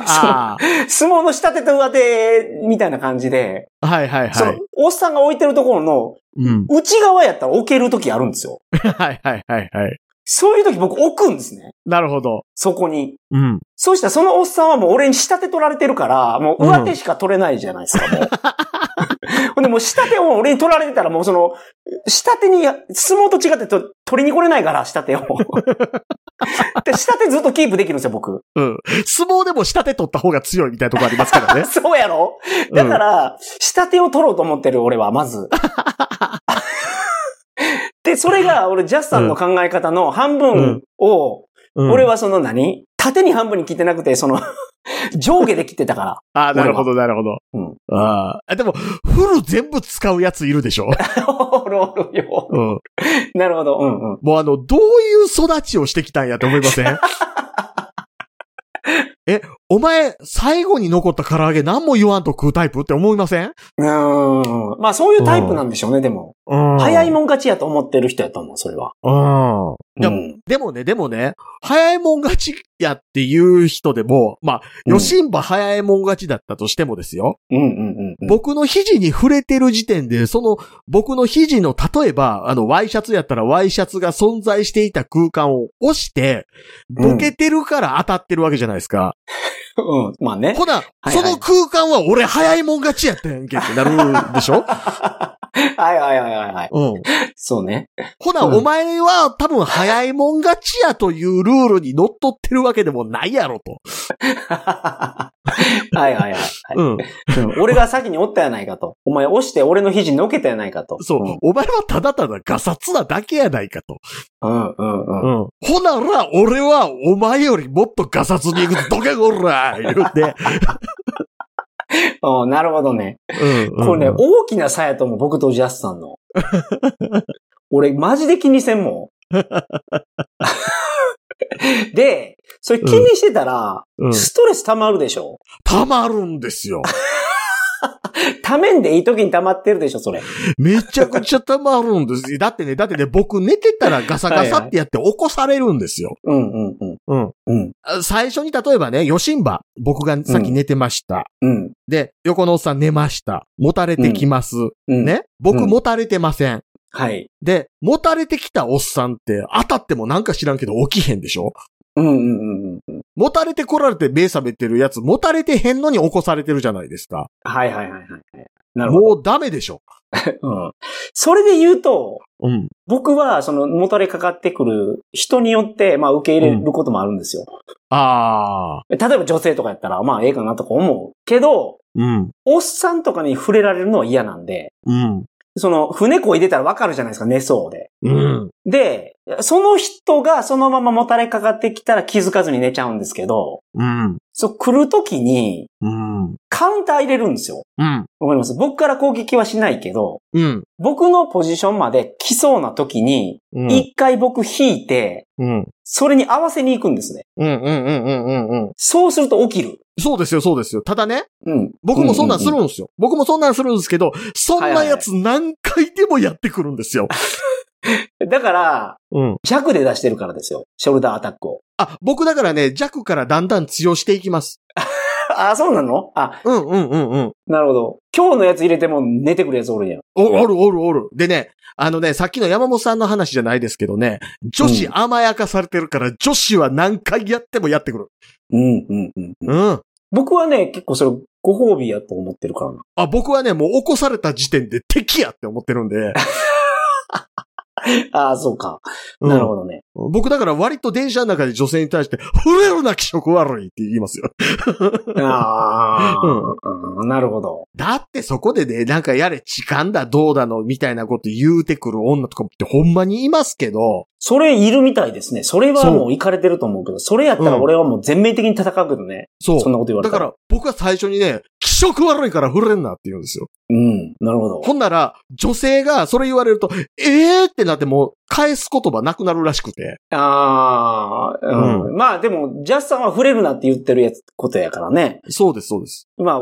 あ相撲の下手と上手みたいな感じで、あ。はいはいそのはい。、おっさんが置いてるところのうん。内側やったら置ける時あるんですよ。はいはいはいはい。そういう時僕置くんですね。なるほど。そこに。うん。そうしたらそのおっさんはもう俺に下手取られてるから、もう上手しか取れないじゃないですか、もう。ほんでもう下手を俺に取られてたらもうその、下手に、相撲と違ってと取りに来れないから、下手を。で下手ずっとキープできるんですよ、僕。うん。相撲でも下手取った方が強いみたいなとこありますからね。そうやろ？だから、下手を取ろうと思ってる俺は、まず。で、それが俺、ジャスさんの考え方の半分を、うん俺、はその何？縦に半分に切ってなくて、その、上下で切ってたから。ああ、なるほど、なるほど。うん。ああ。でも、フル全部使うやついるでしょ？おるおるよ。うん。なるほど。うんうん。もうあの、どういう育ちをしてきたんやと思いません？え、お前、最後に残った唐揚げ何も言わんと食うタイプって思いません？うーん。まあそういうタイプなんでしょうね、でも。うん早いもん勝ちやと思ってる人やと思う、それは。うん。うん。でもね、でもね、早いもん勝ちやっていう人でも、まあ、うんヨシンバ早いもん勝ちだったとしてもですよ。うんうんうんうん。僕の肘に触れてる時点で、その、僕の肘の、例えば、あの、ワイシャツやったらワイシャツが存在していた空間を押して、ボケてるから当たってるわけじゃないですか。うん。まあね。ほな、はいはい。その空間は俺早いもん勝ちやったやんけってなるでしょ？はいはいはいはいはい。うん。そうね。ほな、うんお前は多分早いもん勝ちやというルールに乗っ取ってるわけでもないやろと。はいはいはいはい。うん。うん俺が先におったやないかと。お前押して俺の肘にのけたやないかと。そう、んお前はただただガサツなだけやないかと。うんうんうん。うん。ほなら、俺はお前よりもっとガサツに行くぞ、どけこら言うて。うんなるほどね。うん。これね、うん大きな差やと思う、僕とジャスさんの。俺、マジで気にせんもん。で、それ気にしてたら、うん。ストレス溜まるでしょたまるんですよ。溜めんでいい時に溜まってるでしょ、それ。めちゃくちゃたまるんですよ。だってね、だってね、僕寝てたらガサガサってやって起こされるんですよ。うんうんうん。うん。うん。あ最初に例えばね、ヨシンバ、僕がさっき寝てました。うん。で、横のおっさん寝ました。持たれてきます。うん。。ね？僕うん持たれてません。はい。で、持たれてきたおっさんって当たってもなんか知らんけど起きへんでしょ？うんうんうんうんうん。持たれてこられて目覚めてるやつ、持たれてへんのに起こされてるじゃないですか。はいはいはいはい。なるほど。もうダメでしょ。うん。それで言うと、うん。僕は、その、もたれかかってくる人によって、まあ、受け入れることもあるんですよ。ああ。例えば女性とかやったら、まあ、ええかなとか思う。けど、うん。おっさんとかに触れられるのは嫌なんで、うん。その、船こいでたらわかるじゃないですか、寝そうで。うん。で、その人がそのままもたれかかってきたら気づかずに寝ちゃうんですけど、うん。そう、来るときに、うん。カウンター入れるんですよ。うん。わかります？僕から攻撃はしないけど、うん。僕のポジションまで来そうな時に、うん。一回僕引いて、うん。それに合わせに行くんですね。うん。うん。うん。うん。うん。そうすると起きる。そうですよ、そうですよ。ただね、うん。僕もそんなんするうんですよ。僕もそんなんするんですけど、そんなやつ何回でもやってくるんですよ。う ん だから、うん。弱で出してるからですよ。ショルダーアタックを。あ、僕だからね、弱からだんだん強していきます。あ、そうなの？あ、うんうんうんうん。なるほど。今日のやつ入れても寝てくるやつおるやん。お、おるおるおる。でね、あのね、さっきの山本さんの話じゃないですけどね、女子甘やかされてるから、女子は何回やってもやってくる。うん、うん、うん。うん。僕はね、結構それご褒美やと思ってるからな。あ、僕はね、もう起こされた時点で敵やって思ってるんで。ああ、そうか。うんなるほどね。僕だから割と電車の中で女性に対して、触れるな気色悪いって言いますよ。ああ、うんなるほど。だってそこでね、なんかやれ痴漢だどうだのみたいなこと言うてくる女とかってほんまにいますけど、それいるみたいですね。それはもう行かれてると思うけど、それやったら俺はもう全面的に戦うけどね。そう。そんなこと言われた。だからら僕は最初にね、気色悪いから触れんなって言うんですよ。うん、なるほど。ほんなら、女性がそれ言われると、えーってなってもう返す言葉なくなるらしくて。ああ、うん。まあでも、ジャスさんは触れるなって言ってるやつ、ことやからね。そうです、そうです。まあ、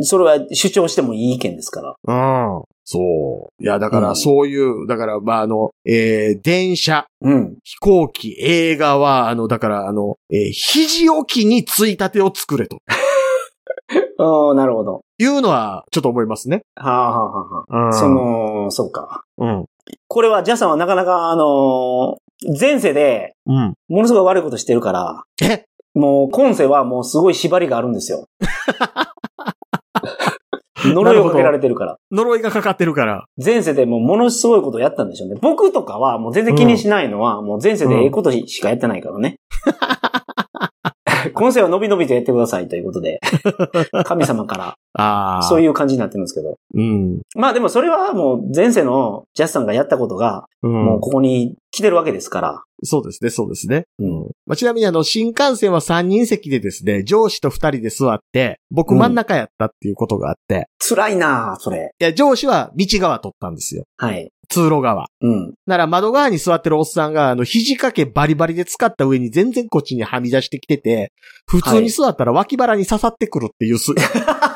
それは主張してもいい意見ですから。うん。そう。いや、だかうんらそういう、だから、まあ、あの、えー、電車、うん。飛行機、映画は、あの、だから、あの、えー肘置きについたてを作れと ああ、なるほど。いうのは、ちょっと思いますね。はあ、はあはあ。そ、の、そうか。うん。これは、ジャスさんはなかなか、あのー前世で、うん。ものすごい悪いことしてるから、え？もう、今世はもうすごい縛りがあるんですよ。呪いをかけられてるから。呪いがかかってるから。前世でもうものすごいことをやったんでしょうね。僕とかはもう全然気にしないのは、もう前世でええことしかやってないからね。今世は伸び伸びとやってくださいということで、神様からああ。う。そういう感じになってるんですけど。うん。まあでもそれはもう前世のジャスさんがやったことが、うん。もうここに来てるわけですから。そうですね、そうですね。うん。まあ、ちなみにあの、新幹線は3人席でですね、上司と2人で座って、僕真ん中やったっていうことがあって、辛いなあそれ。いや、上司は道側取ったんですよ。はい。通路側。うん。なら窓側に座ってるおっさんが、あの、肘掛けバリバリで使った上に全然こっちにはみ出してきてて、普通に座ったら脇腹に刺さってくるっていうす、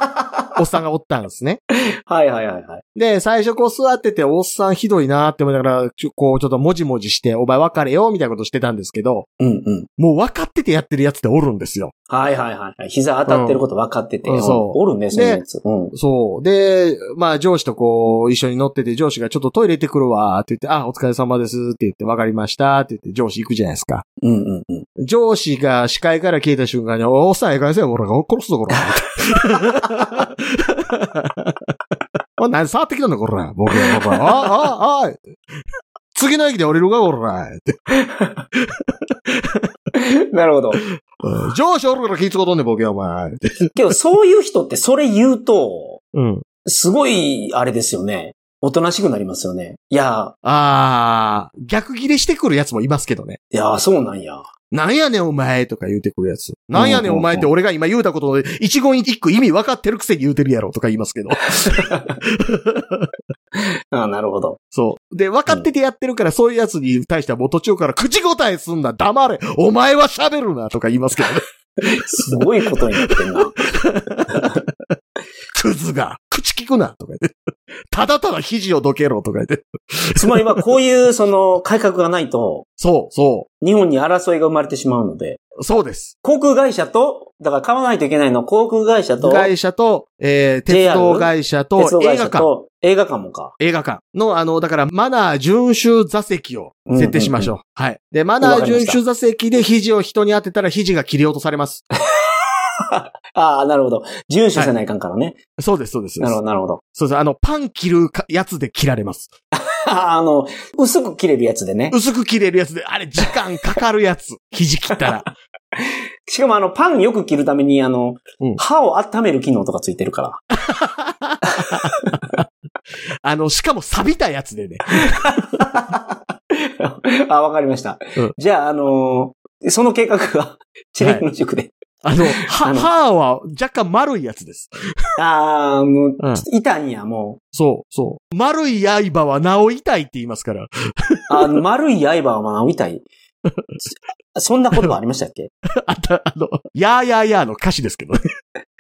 おっさんがおったんですね。はいはいはいはい。で、最初こう座ってて、おっさんひどいなって思いながら、ちょこうちょっともじもじして、お前別れよ、みたいなことしてたんですけど、うんうん。もう分かっててやってるやつっておるんですよ。はいはいはいはい。膝当たってること分かってて。うんそうおるね、そういうやつ。うん。そう。で、まあ上司とこう、一緒に乗ってて、上司がちょっとトイレ行ってくるわ、って言って、あ、お疲れ様ですって言って、分かりましたって言って、上司行くじゃないですか。うんうんうん。上司が視界から消えた瞬間に、おっさん、ええかいせよ、俺が殺すぞ、こら。おい、何触ってきたんだ、こら。僕は、僕は。おい、おい、おい。次の駅で降りるか、こら。って。なるほど。うん上司おるから気ぃつことんねん、僕は、お前。けど、そういう人ってそれ言うと、うん。すごい、あれですよね。おとなしくなりますよね。いや、あー、逆ギレしてくるやつもいますけどね。いや、そうなんや。なんやねんお前とか言うてくるやつ。なんやねんお前ってうん俺が今言うたことで一言一句意味分かってるくせに言うてるやろとか言いますけど。ああ、なるほど。そう。で、分かっててやってるからそういうやつに対してはもう途中から口答えすんな、黙れ、お前は喋るなとか言いますけどね。すごいことになってんな。クズが、口聞くなとか言って。ただただ肘をどけろとか言って。つまりはこういう、その、改革がないと、そう、そ日本に争いが生まれてしまうので、う。そうです。航空会社と、だから買わないといけないのは航空会社と、会社と、えー、鉄道会社と映画館。社と、映画館もか。映画館の、あの、だから、マナー遵守座席を設定しましょう。はい。で、マナー遵守座席で肘を人に当てたら肘が切り落とされます。ああ、なるほど。遵守せないかんからね。そうです、そうです。なるほど、なるほど。そうです。あの、パン切るかやつで切られます。あの、薄く切れるやつでね。薄く切れるやつで、あれ、時間かかるやつ。肘切ったら。しかもあの、パンよく切るために、あの、うん歯を温める機能とかついてるから。あの、しかも錆びたやつでね。あ、わかりました。うんじゃあ、あのーその計画が、チリの塾で。あの、あは、の歯は若干丸いやつです。ああ、もう、うん痛いんや、もそう、そう。丸い刃はなお痛いって言いますから。う。あの、丸い刃はまあ、痛い。そんなことがありましたっけ？あた、あの、やーやーやーの歌詞ですけどね。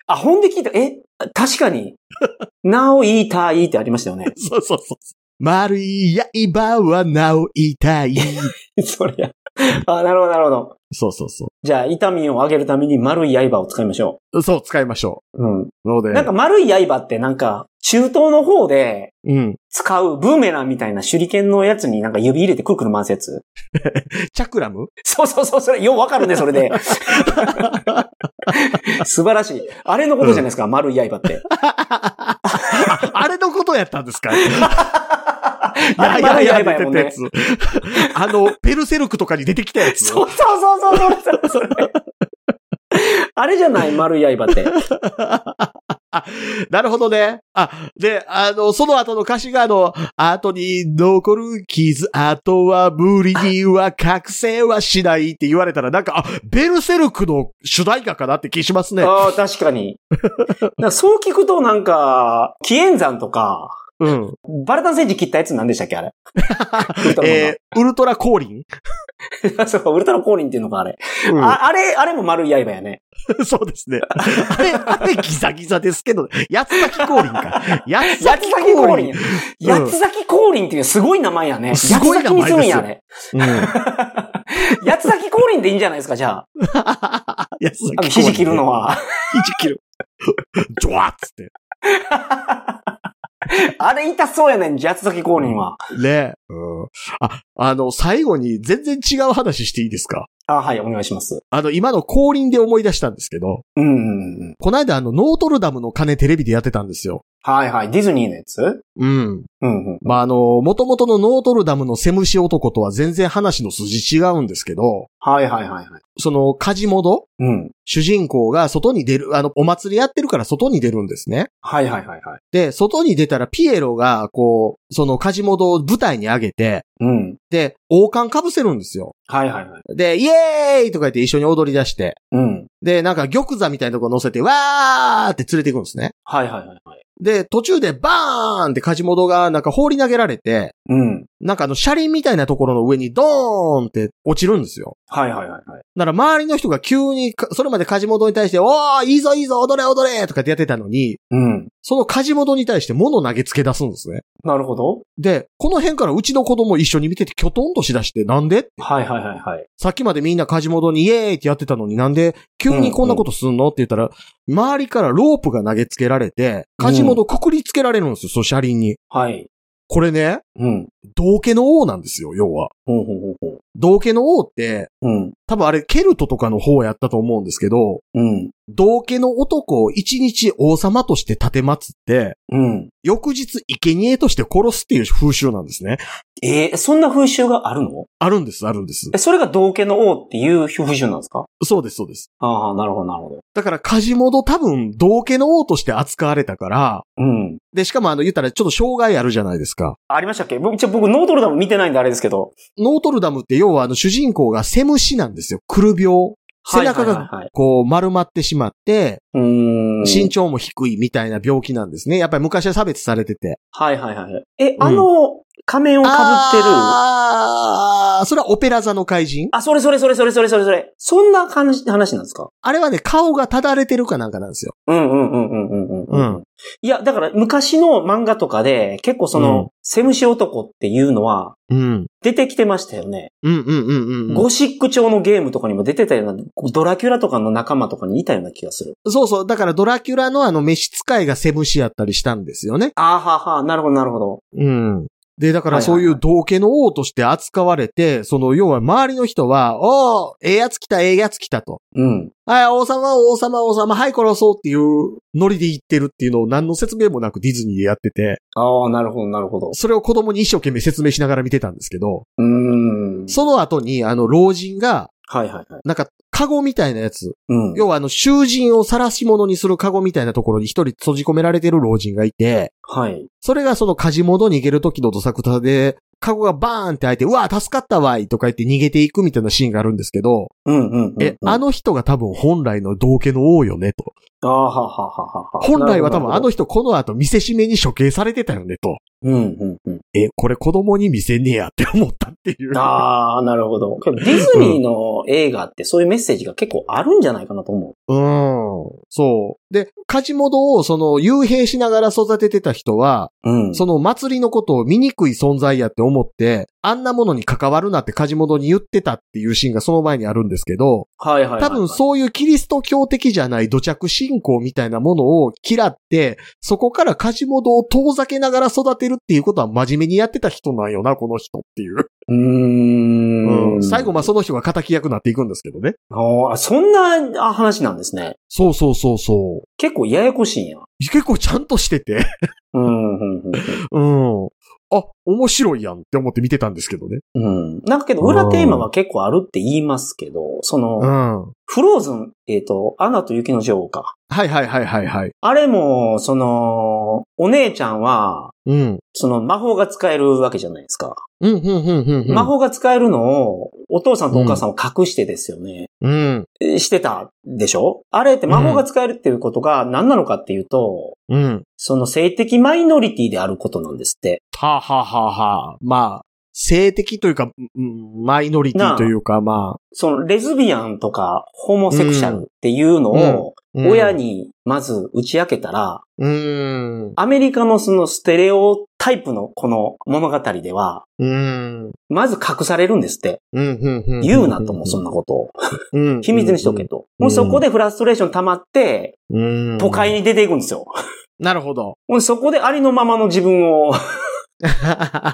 あ、ほんで聞いた。え確かに。なお痛いってありましたよね。そうそうそう。丸い刃はなお痛い。それや。あ、なるほど、なるほど。そうそうそじゃあ、痛みを上げるために丸い刃を使いましょう。そう、使いましょう。うん。う。ので。なんか丸い刃ってなんか、中東の方でうん。使うブーメランみたいな手裏剣のやつになんか指入れてくるくる回すやつ？チャクラム？そうそうそう、それ、ようわかるね、それで。素晴らしい。あれのことじゃないですか、丸い刃って。あ あれのことやったんですか？あれ丸い刃やもんね。つ。あの、ペルセルクとかに出てきたやつ。そうそうそうそう、それ、それ、それ。あれじゃない、丸い刃って。なるほどね。あ、で、あの、その後の歌詞があの、後に残る傷後は無理には覚醒はしないって言われたらなんか、あ、ベルセルクの主題歌かなって気しますね。ああ、確かに。かそう聞くとなんか、紀元山とか、うん。バルタン星人切ったやつ何でしたっけ、あれ？ウルトラマンえー、ウルトラ降臨、が そうか、ウルトラ降臨っていうのか、あれ。うんああれ、あれも丸い刃やね。そうですね。あれ、あれギザギザですけど、八つ咲き降臨か。八つ咲き降臨。八つ咲き降臨っていうすごい名前やね。すごい名前ですにするんや、あれ。うん。八つ咲き降臨でいいんじゃないですか、じゃあ。八つ咲き。肘切るの。は。肘切る。ジョワッつって。あれ痛そうやねん、八つ咲き降臨は。ねうん。あ、あの、最後に全然違う話していいですか？あ、はい、お願いします。あの、今の降臨で思い出したんですけど、うんうんうん。この間あの、ノートルダムの鐘テレビでやってたんですよ。はいはい。ディズニーのやつ？うん。うんうん。まあ、あの、元々のノートルダムのセムシ男とは全然話の筋違うんですけど、はいはいはいはい。その、カジモド？うん。主人公が外に出る、あの、お祭りやってるから外に出るんですね。はいはいはいはい。で、外に出たらピエロが、こう、そのカジモドを舞台に上げて、うん。で、王冠被せるんですよ。はいはいはい。で、イエーイとか言って一緒に踊り出して、うん。で、なんか玉座みたいなとこ乗せて、わーって連れて行くんですね。はいはいはいはい。で、途中でバーンってカジモドがなんか放り投げられて、うん。なんかあの車輪みたいなところの上にドーンって落ちるんですよ。はいはいはいはい。だから周りの人が急にか、それまでカジモドに対して、おーいいぞいいぞ踊れ踊れとかってやってたのに、うん。そのカジモドに対して物投げつけ出すんですね。なるほど。で、この辺からうちの子供一緒に見ててキョトンとしだして、なんではいはいはいはい。さっきまでみんなカジモドにイエーイってやってたのになんで急にこんなことすんのって言ったら、周りからロープが投げつけられて、カジモドくくりつけられるんですよ、その車輪に。はい。これね、うん。道家の王なんですよ、要は。ほうほうほうほう。道家の王って、うん。多分あれケルトとかの方やったと思うんですけど、うん。道家の男を一日王様として立てまつって、うん。翌日生贄として殺すっていう風習なんですね。えー、そんな風習があるの？あるんです、あるんですえ、。それが道家の王っていう風習なんですか？そうです、そうです。ああ、なるほどなるほど。だから、カジモド多分、道家の王として扱われたから、うん。で、しかもあの、言ったらちょっと障害あるじゃないですか。ありましたっけ？僕、一応僕ノートルダム見てないんであれですけど。ノートルダムって要はあの、主人公がセムシなんですよ。クル病。背中がこう丸まってしまって。身長も低いみたいな病気なんですね。やっぱり昔は差別されてて。はいはいはい。え、あの、仮面を被ってる。ああ、それはオペラ座の怪人？あ、それそれそれそれそれそれそれ。そんな感じ、話なんですか？あれはね、顔がただれてるかなんかなんですよ。うんうんうんうんうんうん。うんいや、だから昔の漫画とかで結構その、うんセムシ男っていうのはうん。出てきてましたよね。うんうんうんうんうん。ゴシック調のゲームとかにも出てたような、ドラキュラとかの仲間とかにいたような気がする。そうそう。だからドラキュラのあの召使いがセムシやったりしたんですよね。あーはーはーなるほどなるほど。うん。で、だからそういう道家の王として扱われて、その要は周りの人は、おー、ええやつ来た、ええやつ来たと。うん。はい、王様、王様、王様、はい、殺そうっていうノリで言ってるっていうのを何の説明もなくディズニーでやってて、ああ、なるほどなるほど。それを子供に一生懸命説明しながら見てたんですけど、うーん。その後にあの老人が、はいはいはい。なんか、カゴみたいなやつ。うん。要はあの、囚人を晒し物にするカゴみたいなところに一人閉じ込められてる老人がいて、はい。それがそのカジモド逃げる時のどさくさで、カゴがバーンって開いて、うわ、助かったわいとか言って逃げていくみたいなシーンがあるんですけど、うんうんうんうん。え、あの人が多分本来の道家の王よねと。ああ、ははははは。本来は多分あの人。人この後見せしめに処刑されてたよねと。うんうんうん。え、これ子供に見せねえやって思ったっていう。ああ、なるほど。ディズニーの映画ってそういうメッセージが結構あるんじゃないかなと思う。うん。そう。で、カジモドをその幽閉しながら育ててた人は、うん。その祭りのことを醜い存在やって思って、あんなものに関わるなってカジモドに言ってたっていうシーンがその前にあるんですけど、はいはいはいはい。多分そういうキリスト教的じゃない土着信仰みたいなものを嫌って、そこからカジモドを遠ざけながら育てるっていうことは真面目にやってた人なんよな、この人っていう。うーん。うん最後、まあその人が仇役になっていくんですけどね。ああ、そんなあ話なんですね。そうそうそうそ結構ややこしいんや。う。結構ちゃんとしてて、うん、うん、うんうん。あ、面白いやんって思って見てたんですけどね。うん。なんかけど、裏テーマは結構あるって言いますけど、その、うん。フローズン、えっ、と、アナと雪の女王か。はいはいはいはいはい。あれも、その、お姉ちゃんは、うん。その魔法が使えるわけじゃないですか。うん、うん、うん、うんうん。魔法が使えるのを、お父さんとお母さんを隠してですよね。うん。えしてたでしょ？あれって魔法が使えるっていうことが何なのかっていうと、うん。その性的マイノリティであることなんですって。はあ、はあはあはあ、まあ、性的というか、うんマイノリティというか、まあ、そのレズビアンとかホモセクシャルっていうのをうん親にまず打ち明けたら、うん。アメリカのそのステレオタイプのこの物語では、うん。まず隠されるんですって。言うなとも、そんなことを。うん。秘密にしとけと。そこでフラストレーション溜まって、うん。都会に出ていくんですよ。なるほど。そこでありのままの自分を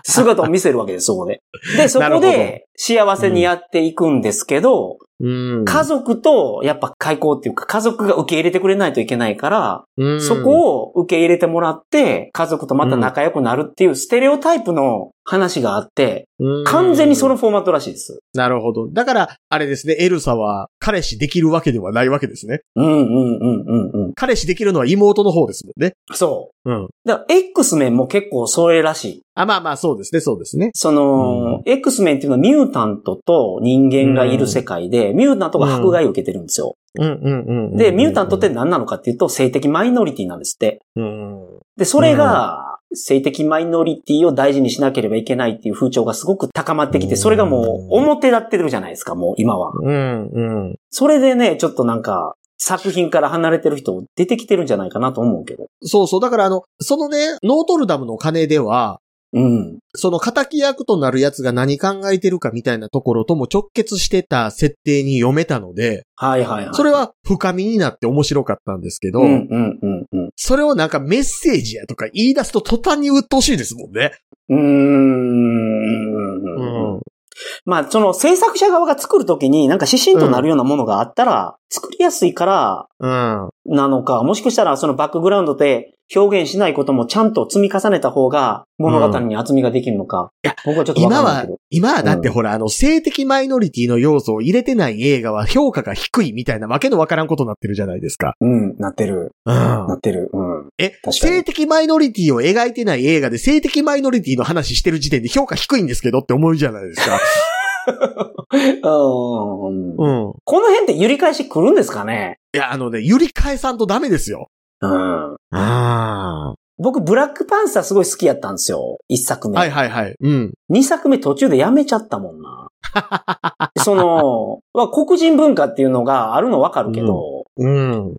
姿を見せるわけです、そこで。で、そこで幸せにやっていくんですけど、うん。家族とやっぱ開口っていうか家族が受け入れてくれないといけないから、うん。そこを受け入れてもらって、家族とまた仲良くなるっていうステレオタイプの話があって、うん完全にそのフォーマットらしいです。なるほど。だから、あれですね、エルサは彼氏できるわけではないわけですね。うんうんうんうんうん。彼氏できるのは妹の方ですもんね。そう。うん。だから X メンも結構それらしい。あ、まあまあ、そうですね、そうですね。その、X メンっていうのはミュータントと人間がいる世界で、ミュータントが迫害を受けてるんですよ。うんうんうんうん。で、ミュータントって何なのかっていうと、性的マイノリティなんですって。うん。で、それが、性的マイノリティを大事にしなければいけないっていう風潮がすごく高まってきて、それがもう表立ってるじゃないですか、もう今は。うんうん。それでね、ちょっとなんか、作品から離れてる人出てきてるんじゃないかなと思うけど。そうそう。だからあの、そのね、ノートルダムの鐘では、うん。その仇役となる奴が何考えてるかみたいなところとも直結してた設定に読めたので、はいはいはい。それは深みになって面白かったんですけど、うんうんうんうん。それをなんかメッセージやとか言い出すと途端に鬱陶しいですもんね。うーん。うん。まあ、その制作者側が作るときになんか指針となるようなものがあったら、作りやすいからうん。なのか、もしかしたらそのバックグラウンドで表現しないこともちゃんと積み重ねた方が物語に厚みができるのか。いや、僕はちょっとわか今は今はだってほら、あの、性的マイノリティの要素を入れてない映画は評価が低いみたいなわけのわからんことになってるじゃないですか。うん、なってる。うんな。ってる。うん。え、性的マイノリティを描いてない映画で性的マイノリティの話してる時点で評価低いんですけどって思うじゃないですか。うん。うん。この辺って揺り返し来るんですかね？いや、あのね、揺り返さんとダメですよ。うん。あ僕、ブラックパンサーすごい好きやったんですよ。一作あ。目。はいはいはい。うん。二作目途中でやめちゃったもんな。その、まあ黒人文化っていうのがあるのわかるけど、うん。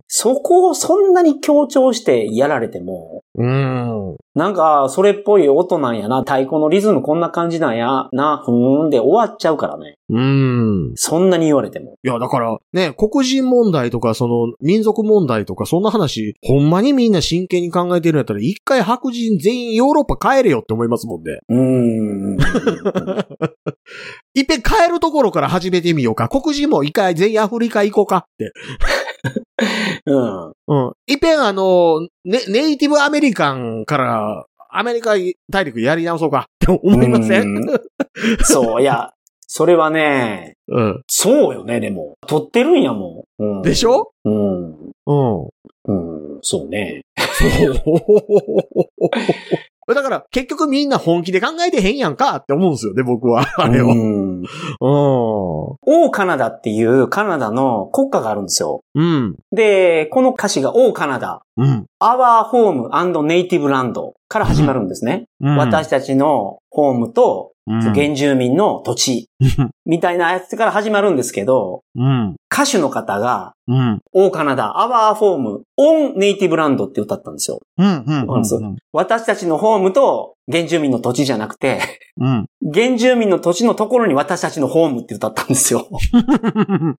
そこをそんなに強調してやられても、うん。なんか、それっぽい音なんやな、太鼓のリズムこんな感じなんやな、ふーんで終わっちゃうからね。うん。そんなに言われても。いや、だから、ね、黒人問題とか、その、民族問題とか、そんな話、ほんまにみんな真剣に考えてるんやったら、一回白人全員ヨーロッパ帰れよって思いますもんね。うーん。いっぺん帰るところから始めてみようか。黒人も一回全員アフリカ行こうかって。うん。うん。いっぺんあの、ね、ネイティブアメリカンから、アメリカ大陸やり直そうか って思いません？うんそう、いや、それはね、うん。そうよね、でも。撮ってるんやもん。うん、でしょ？うん。うん。うん、そうね。だから、結局みんな本気で考えてへんやんかって思うんですよね、僕は。あれを。ううん。ん。オーカナダっていうカナダの国家があるんですよ。うん。で、この歌詞がオーカナダ、うん。Our Home and Native Land から始まるんですね。うん。私たちのホームとうん、原住民の土地みたいなやつから始まるんですけど、うん。歌手の方が、うん。オーカナダ、Our Home on Native Land って歌ったんですよ。うん。うん。うん。そう私たちのホームと原住民の土地じゃなくて、うん。原住民の土地のところに私たちのホームって歌ったんですよ。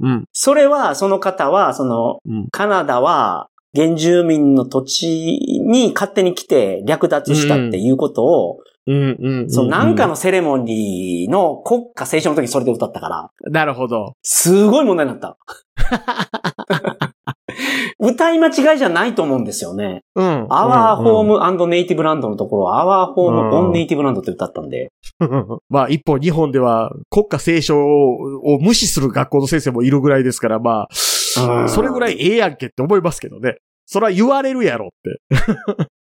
うん。それは、その方は、その、うん。カナダは原住民の土地に勝手に来て略奪したっていうことを、うん。うん。そのなんかのセレモニーの国家斉唱の時にそれで歌ったから、なるほど。すごい問題になった。歌い間違いじゃないと思うんですよね。うん。Our うん Home and Native Land のところ、Our Home on Native Land って歌ったんで。まあ一方日本では国家斉唱を無視する学校の先生もいるぐらいですから、まあ、それぐらいええやんけって思いますけどね。それは言われるやろって。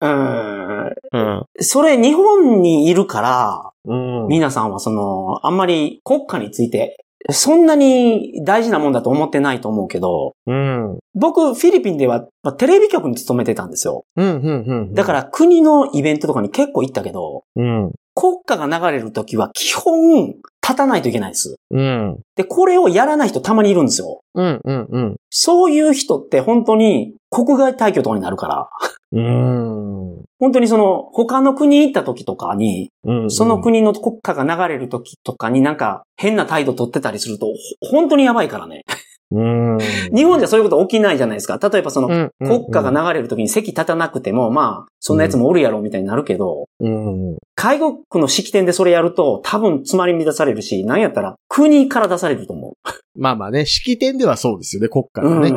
うん。うん。それ日本にいるから、うん。皆さんはその、あんまり国家について、そんなに大事なもんだと思ってないと思うけど、うん。僕、フィリピンでは、まあテレビ局に勤めてたんですよ。うん。うん。うん。だから国のイベントとかに結構行ったけど、うん。国歌が流れるときは基本立たないといけないです。うん。で、これをやらない人たまにいるんですよ。うん。うん。うん。そういう人って本当に国外退去とかになるから、うん。本当にその他の国に行った時とかに、うん。その国の国歌が流れる時とかになんか変な態度取ってたりすると、ほ本当にやばいからね。うん。日本じゃそういうこと起きないじゃないですか。例えばその、うん国歌が流れる時に席立たなくても、まあ、そんなやつもおるやろみたいになるけど、うん。海国の式典でそれやると多分詰まり乱されるし、なんやったら国から出されると思まあまあね、式典ではそうですよね、国家う。がね。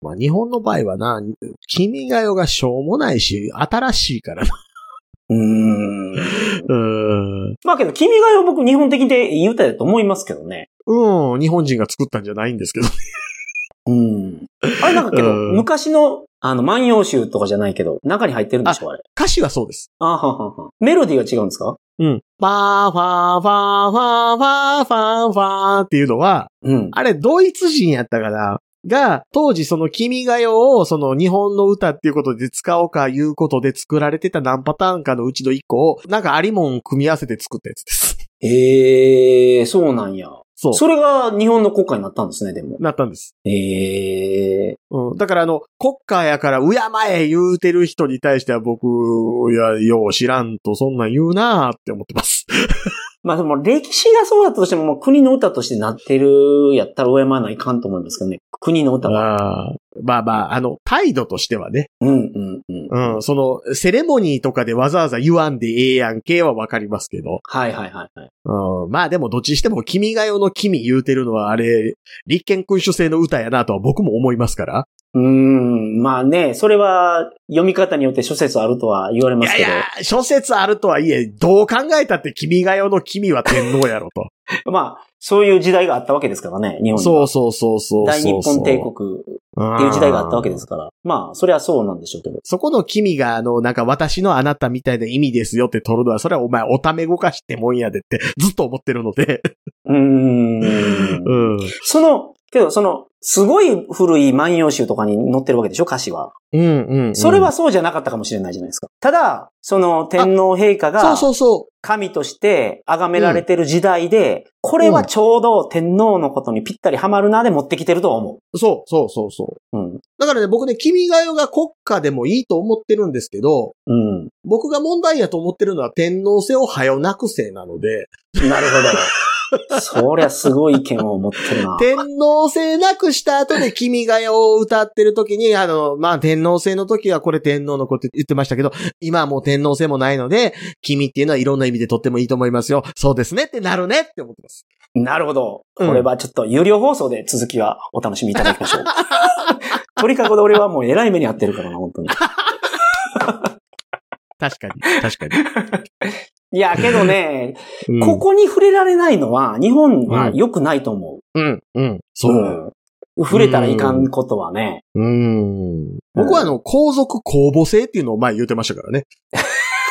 まあ日本の場合はな、君が代がしょうもないし、新しいからな。うん。うん。まあけど、君が代、僕、日本的でいい歌だと思いますけどね。うん、日本人が作ったんじゃないんですけど。うん。あれなんかけど、うん昔の、あの、万葉集とかじゃないけど、中に入ってるんでしょあれ？歌詞はそうです。あははは。メロディーが違うんですか？うん。ファーファーファーファーファーファーファーっていうのは、うん。あれ、ドイツ人やったかなが、当時その君が代をその日本の歌っていうことで使おうかいうことで作られてた何パターンかのうちの一個を、なんかありもん組み合わせて作ったやつです。ええー、そうなんや。そう。それが日本の国歌になったんですね、でも。なったんです。ええうん。だからあの、国家やから敬え言うてる人に対しては僕、いや、よう知らんとそんなん言うなーって思ってます。まあでも歴史がそうだったとしても、もう国の歌としてなってるやったら敬わないかんと思いますけどね。国の歌は。まあまあ、あの、態度としてはね。うんうんうん。うん。その、セレモニーとかでわざわざ言わんでええやんけはわかりますけど。はいはいはいはい。うん。まあでもどっちにしても君が代の君言うてるのはあれ、立憲君主制の歌やなとは僕も思いますから。うーん、まあね、それは読み方によって諸説あるとは言われいますけど。やいや、諸説あるとはいえ、どう考えたって君が代の君は天皇やろと。まあ、そういう時代があったわけですからね、日本には。そうそうそうそう。大日本帝国っっていう時代があったわけですから。まあ、それはそうなんでしょうけど。そこの君が、あの、なんか私のあなたみたいな意味ですよって取るのは、それはお前おためごかしてもんやでってずっと思ってるので。うーん。うん。その、けど、その、すごい古い万葉集とかに載ってるわけでしょ、歌詞は。うんうん、うん。それはそうじゃなかったかもしれないじゃないですか。ただ、その天皇陛下そうがそうそ神として崇められてる時代で、これはちょうど天皇のことにぴったりハマるなで持ってきてるとは思う。そうそうそうそう。う。うん。だからね、僕ね、君が代が国家でもいいと思ってるんですけど、うん。僕が問題やと思ってるのは天皇制を早なくせなので、なるほど。そりゃすごい意見を持ってるな。天皇制なくした後で君が代を歌ってる時に、あの、まあ、天皇制の時はこれ天皇のこと言ってましたけど、今はもう天皇制もないので、君っていうのはいろんな意味でとってもいいと思いますよ。そうですねってなるねって思ってます。なるほど。うんこれはちょっと有料放送で続きはお楽しみいただきましょう。鳥かごで俺はもう偉い目に遭ってるからな、本当に。確かに、確かに。いや、けどね、うんここに触れられないのは、日本は良くないと思う。うん、うん、そう。うん触れたらいかんことはね。うん。僕はあの、皇族公募制っていうのを前言ってましたからね。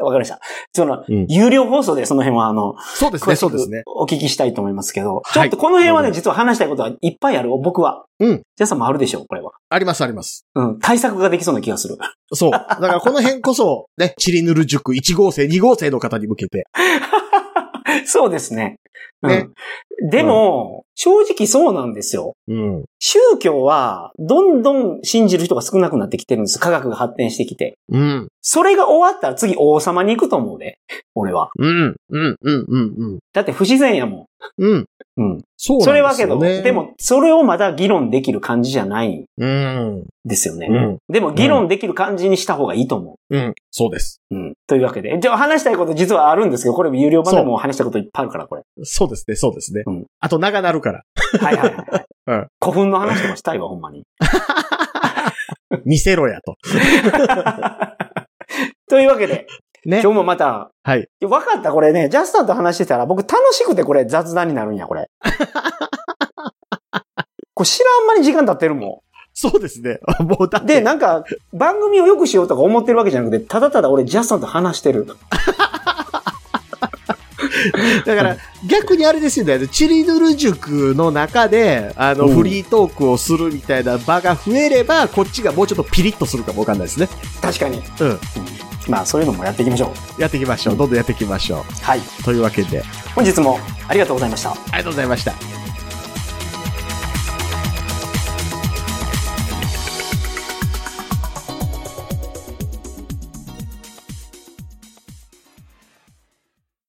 わかりました。その、うん有料放送でその辺は、あの、そうですね、そうですね。お聞きしたいと思いますけど、はいちょっとこの辺はね、うん実は話したいことはいっぱいある、僕は。うん。ジャスさんもあるでしょう、これは。あります、あります。うん。対策ができそうな気がする。そう。だからこの辺こそ、ね、チリヌル塾1号生、2号生の方に向けて。そうですね。ねうん。でも、正直そうなんですよ。うん。宗教は、どんどん信じる人が少なくなってきてるんです。科学が発展してきて。うん。それが終わったら次王様に行くと思うで。俺は。うん。うん。うん。うん。だって不自然やもうん。ん。うん。そうなんですよ、ね。それはけど、で、も、それをまだ議論できる感じじゃないんうん。ですよね。うん。でも、議論できる感じにした方がいいと思うん。そうです。う。うん。というわけで。じゃあ話したいこと実はあるんですけど、これ有料版でも話したこといっぱいあるから、これ。そうですね、そうですね。うんあと長なるから。はいはいはい。うん古墳の話とかしたいわ、ほんまに。見せろやと。というわけで、ね今。日もまた、はい。分かった、これね、ジャスタンと話してたら、僕楽しくてこれ雑談になるんや、これ。これ知らん間に時間経ってるもそうですね。もうだっん。て。で、なんか、番組を良くしようとか思ってるわけじゃなくて、ただただ俺ジャスタンと話してる。だから、逆にあれですよね。チリヌル塾の中で、あの、うんフリートークをするみたいな場が増えれば、こっちがもうちょっとピリッとするかもわかんないですね。確かに。うん。まあ、そういうのもやっていきましょう。やっていきましょう。どんどんやっていきましょはい。う。というわけで、本日もありがとうございました。ありがとうございました。